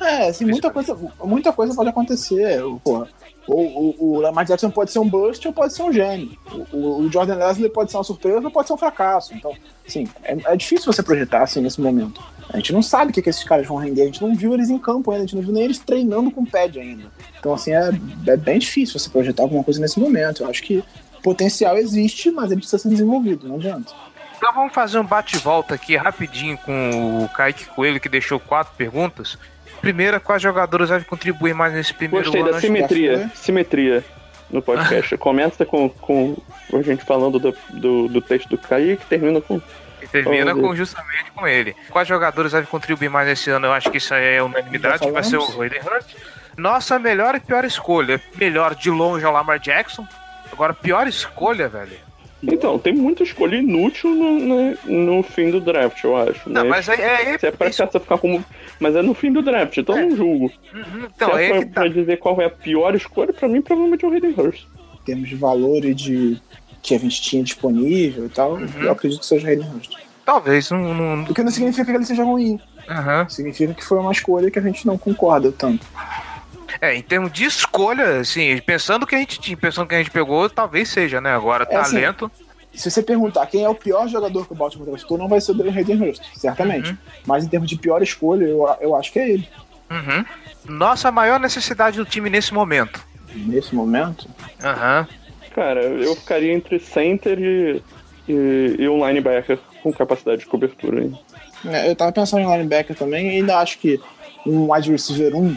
É, assim, muita coisa, muita coisa pode acontecer. Porra, o, o, o Lamar Jackson pode ser um bust ou pode ser um gênio. O, o- Jordan Leslie pode ser uma surpresa ou pode ser um fracasso. Então, assim, é, é difícil você projetar assim nesse momento. A gente não sabe o que, que esses caras vão render, a gente não viu eles em campo ainda, a gente não viu nem eles treinando com o pad ainda. Então, assim, é, é bem difícil você projetar alguma coisa nesse momento. Eu acho que potencial existe, mas ele precisa ser desenvolvido, não adianta. Então vamos fazer um bate-volta aqui rapidinho com o Kaique Coelho, que deixou quatro perguntas. Primeira, quais jogadores devem contribuir mais nesse primeiro Gostei ano? da simetria. Simetria no podcast. Começa com, com a gente falando do, do, do texto do Kaique, termina com. E termina com, justamente com ele. Quais jogadores devem contribuir mais esse ano? Eu acho que isso aí é unanimidade, que vai ser o. Hayden Hurst. Nossa melhor e pior escolha. Melhor de longe é o Lamar Jackson. Agora, pior escolha, velho. Então, tem muita escolha inútil no, no, no fim do draft, eu acho. Não, mas é, é, Se é pra ficar como. Mas é no fim do draft, então eu não julgo. então, Se é é pra, tá. pra dizer qual é a pior escolha, pra mim, provavelmente é o Hayden Hurst. Em termos de valor e de que a gente tinha disponível e tal, eu acredito que seja o Hayden Hurst. Talvez, não. não... O que não significa que ele seja ruim. Aham. Significa que foi uma escolha que a gente não concorda tanto. É, em termos de escolha, assim, pensando que a gente tinha, pensando que a gente pegou, talvez seja, né? Agora, É, assim, talento. Se você perguntar quem é o pior jogador que o Baltimore draftou, não vai ser o Dwayne Hayden Hurst, certamente. Uhum. Mas em termos de pior escolha, eu, eu acho que é ele. Uhum. Nossa maior necessidade do time nesse momento. Nesse momento? Aham. Cara, eu ficaria entre center e, e, e um linebacker com capacidade de cobertura. Hein? É, Eu tava pensando em linebacker também e ainda acho que um wide receiver 1, um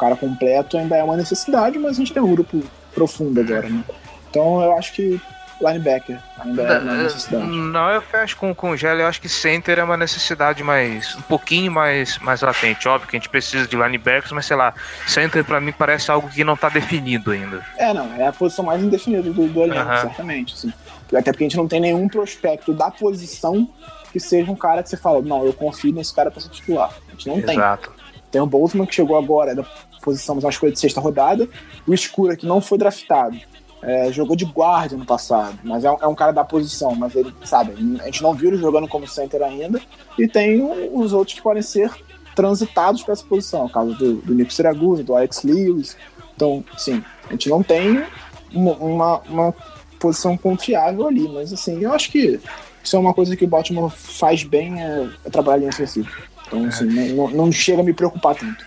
cara completo, ainda é uma necessidade, mas a gente tem um grupo profundo agora, né? Então eu acho que linebacker ainda é uma necessidade. Não, eu fecho com, com o Gelli. Eu acho que center é uma necessidade mais. um pouquinho mais, mais latente. Óbvio que a gente precisa de linebackers, mas sei lá, center pra mim parece algo que não tá definido ainda. É, não, é a posição mais indefinida do, do elenco, certamente. Assim. Até porque a gente não tem nenhum prospecto da posição que seja um cara que você fala, não, eu confio nesse cara pra ser titular. A gente não tem. Exato. Tem o Boltzmann que chegou agora, é da posição, mas acho que foi de sexta rodada. O Escura, que não foi draftado. É, jogou de guarda no passado, mas é um, é um cara da posição, mas ele, sabe, a gente não viu ele jogando como center ainda. E tem os outros que podem ser transitados para essa posição, o caso do, do Nico Siragusa, do Alex Lewis. Então, sim, a gente não tem uma, uma, uma posição confiável ali, mas assim, eu acho que isso é uma coisa que o Baltimore faz bem, é, é trabalhar em ofensiva. Então, assim, não, não- não chega a me preocupar tanto.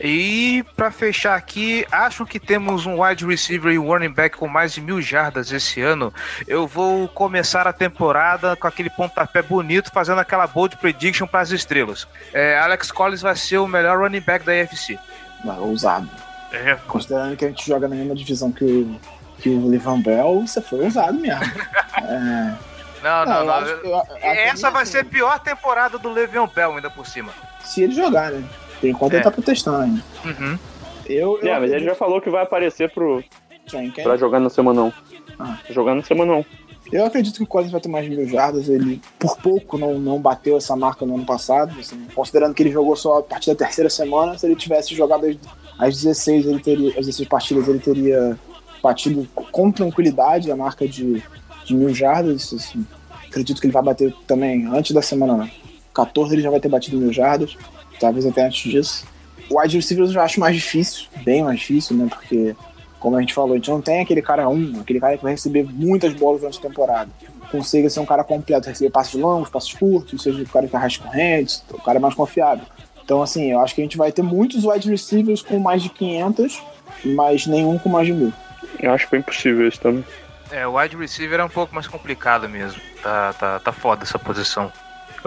E pra fechar aqui, acham que temos um wide receiver e um running back com mais de mil jardas esse ano? Eu vou começar a temporada com aquele pontapé bonito, fazendo aquela bold prediction para as estrelas. É, Alex Collins vai ser o melhor running back da AFC. Não, ousado. É, Considerando que a gente joga na mesma divisão que o, que o Levan Bell, você foi ousado mesmo. É, Não, não, eu não. acho- eu- até Essa vai assim, ser a pior temporada do Le'Veon Bell ainda por cima. Se ele jogar, né? Por enquanto É. ele tá protestando ainda. Uhum. Eu, eu É, mas ele já falou que vai aparecer pro, Quem, quem? pra jogar no semanão. Ah. Jogar no semanão. Eu acredito que o Collins vai ter mais de mil jardas. Ele, por pouco, não, não bateu essa marca no ano passado. assim, considerando que ele jogou só a partir da terceira semana, se ele tivesse jogado as, as 16, ele teria, as 16 partidas, ele teria batido com tranquilidade a marca de, de mil jardas. assim. acredito que ele vai bater também antes da semana 14, ele já vai ter batido mil jardas. Talvez até antes disso. O wide receiver eu já acho mais difícil, bem mais difícil, né? Porque como a gente falou, a gente não tem aquele cara um, aquele cara que vai receber muitas bolas durante a temporada. Consiga ser um cara completo, receber passos longos, passos curtos, seja o cara que arrasta correntes, o cara mais confiável. Então, assim, eu acho que a gente vai ter muitos wide receivers com mais de 500, mas nenhum com mais de mil. Eu acho bem possível isso também. É, o wide receiver é um pouco mais complicado mesmo. Tá, tá, tá foda essa posição.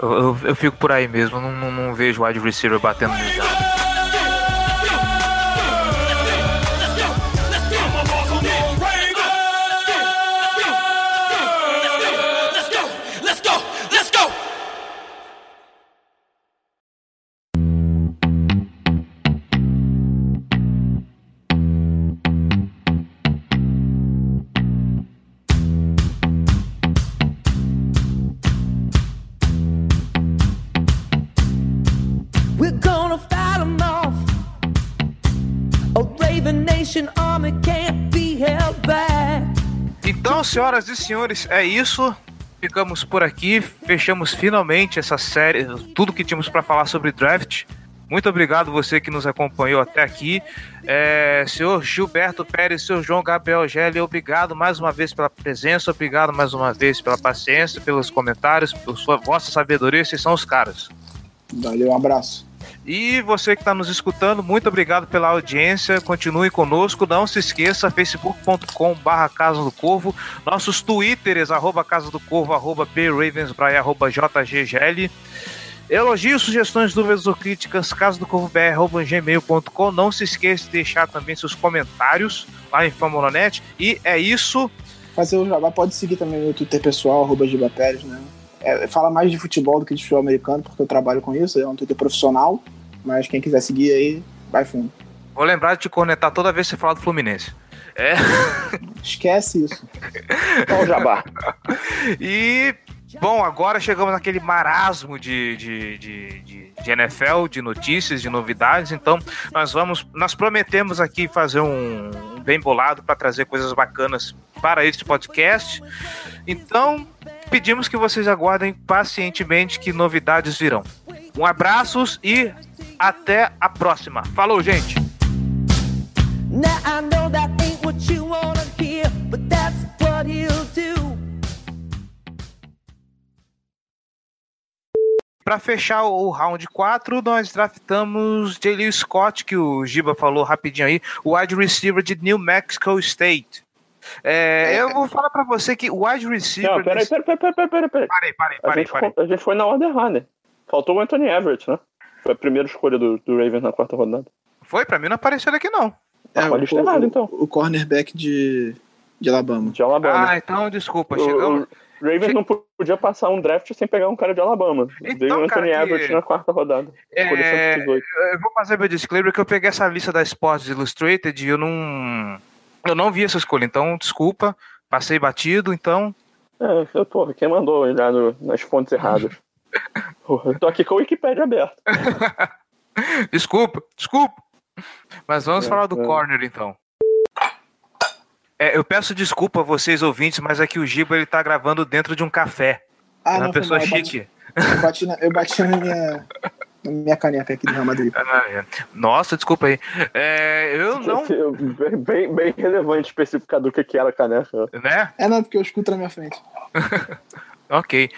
Eu, eu, eu fico por aí mesmo, não, não, não vejo wide receiver batendo mil Então, senhoras e senhores, é isso. Ficamos por aqui, fechamos finalmente essa série, tudo que tínhamos para falar sobre draft. Muito obrigado você que nos acompanhou até aqui. É, senhor Gilberto Pérez, senhor João Gabriel Gelli, obrigado mais uma vez pela presença, obrigado mais uma vez pela paciência, pelos comentários, por sua vossa sabedoria, vocês são os caras. Valeu, um abraço. E você que está nos escutando, muito obrigado pela audiência. Continue conosco. Não se esqueça, facebook.com barra Casa do Corvo. Nossos twitters, arroba Casa do Corvo, arroba bravensbrai, arroba jggl. Elogios, sugestões, dúvidas ou críticas, casa do corvo gmail.com. Não se esqueça de deixar também seus comentários lá em Famononet. E é isso. Fazer o jabá, pode seguir também meu Twitter pessoal, arroba Giba Pérez, né? É, fala mais de futebol do que de futebol americano, porque eu trabalho com isso, é um Twitter profissional, mas quem quiser seguir aí, vai fundo. Vou lembrar de te cornetar toda vez que você falar do Fluminense. É. Esquece isso. Olha o jabá. E, bom, agora chegamos naquele marasmo de, de, de, de, de NFL, de notícias, de novidades. Então, nós vamos, nós prometemos aqui fazer um, um bem bolado para trazer coisas bacanas para este podcast. Então, pedimos que vocês aguardem pacientemente que novidades virão. Um abraços e até a próxima. Falou, gente! Pra fechar o round 4, nós draftamos Jaleel Scott, que o Giba falou rapidinho aí, o wide receiver de New Mexico State. É, eu vou falar pra você que o wide receiver. Não, peraí, peraí, peraí, peraí, peraí, peraí. Parei, parei, A parei, gente, parei. a gente foi na ordem errada. Faltou o Anthony Everett, né? Foi a primeira escolha do, do Ravens na quarta rodada. Foi? Pra mim não apareceu aqui, não. É, pode o, estar errado, o- então. o cornerback de, de Alabama. De Alabama. Ah, então desculpa. O- Chegamos. o Ravens não podia passar um draft sem pegar um cara de Alabama. Então, Veio o Anthony cara, que- Everett na quarta rodada. É, 118. eu vou fazer meu disclaimer que eu peguei essa lista da Sports Illustrated e eu não. Eu não vi essa escolha, então desculpa. Passei batido, então. É, eu- porra, quem mandou olhar no- nas fontes erradas? Tô aqui com o Wikipedia aberto. Desculpa, desculpa. Mas vamos É, falar do é. corner então. É, eu peço desculpa a vocês ouvintes, mas é que o Giba ele tá gravando dentro de um café. Ah, é uma não, pessoa mal, eu bati- chique. Eu bati, na, eu bati na minha, na minha caneca aqui do Real Madrid. Ah, é. Nossa, desculpa aí. É, eu não. Bem, bem, bem relevante especificar do que que era a caneca. Né? É, não, porque eu escuto na minha frente. Ok.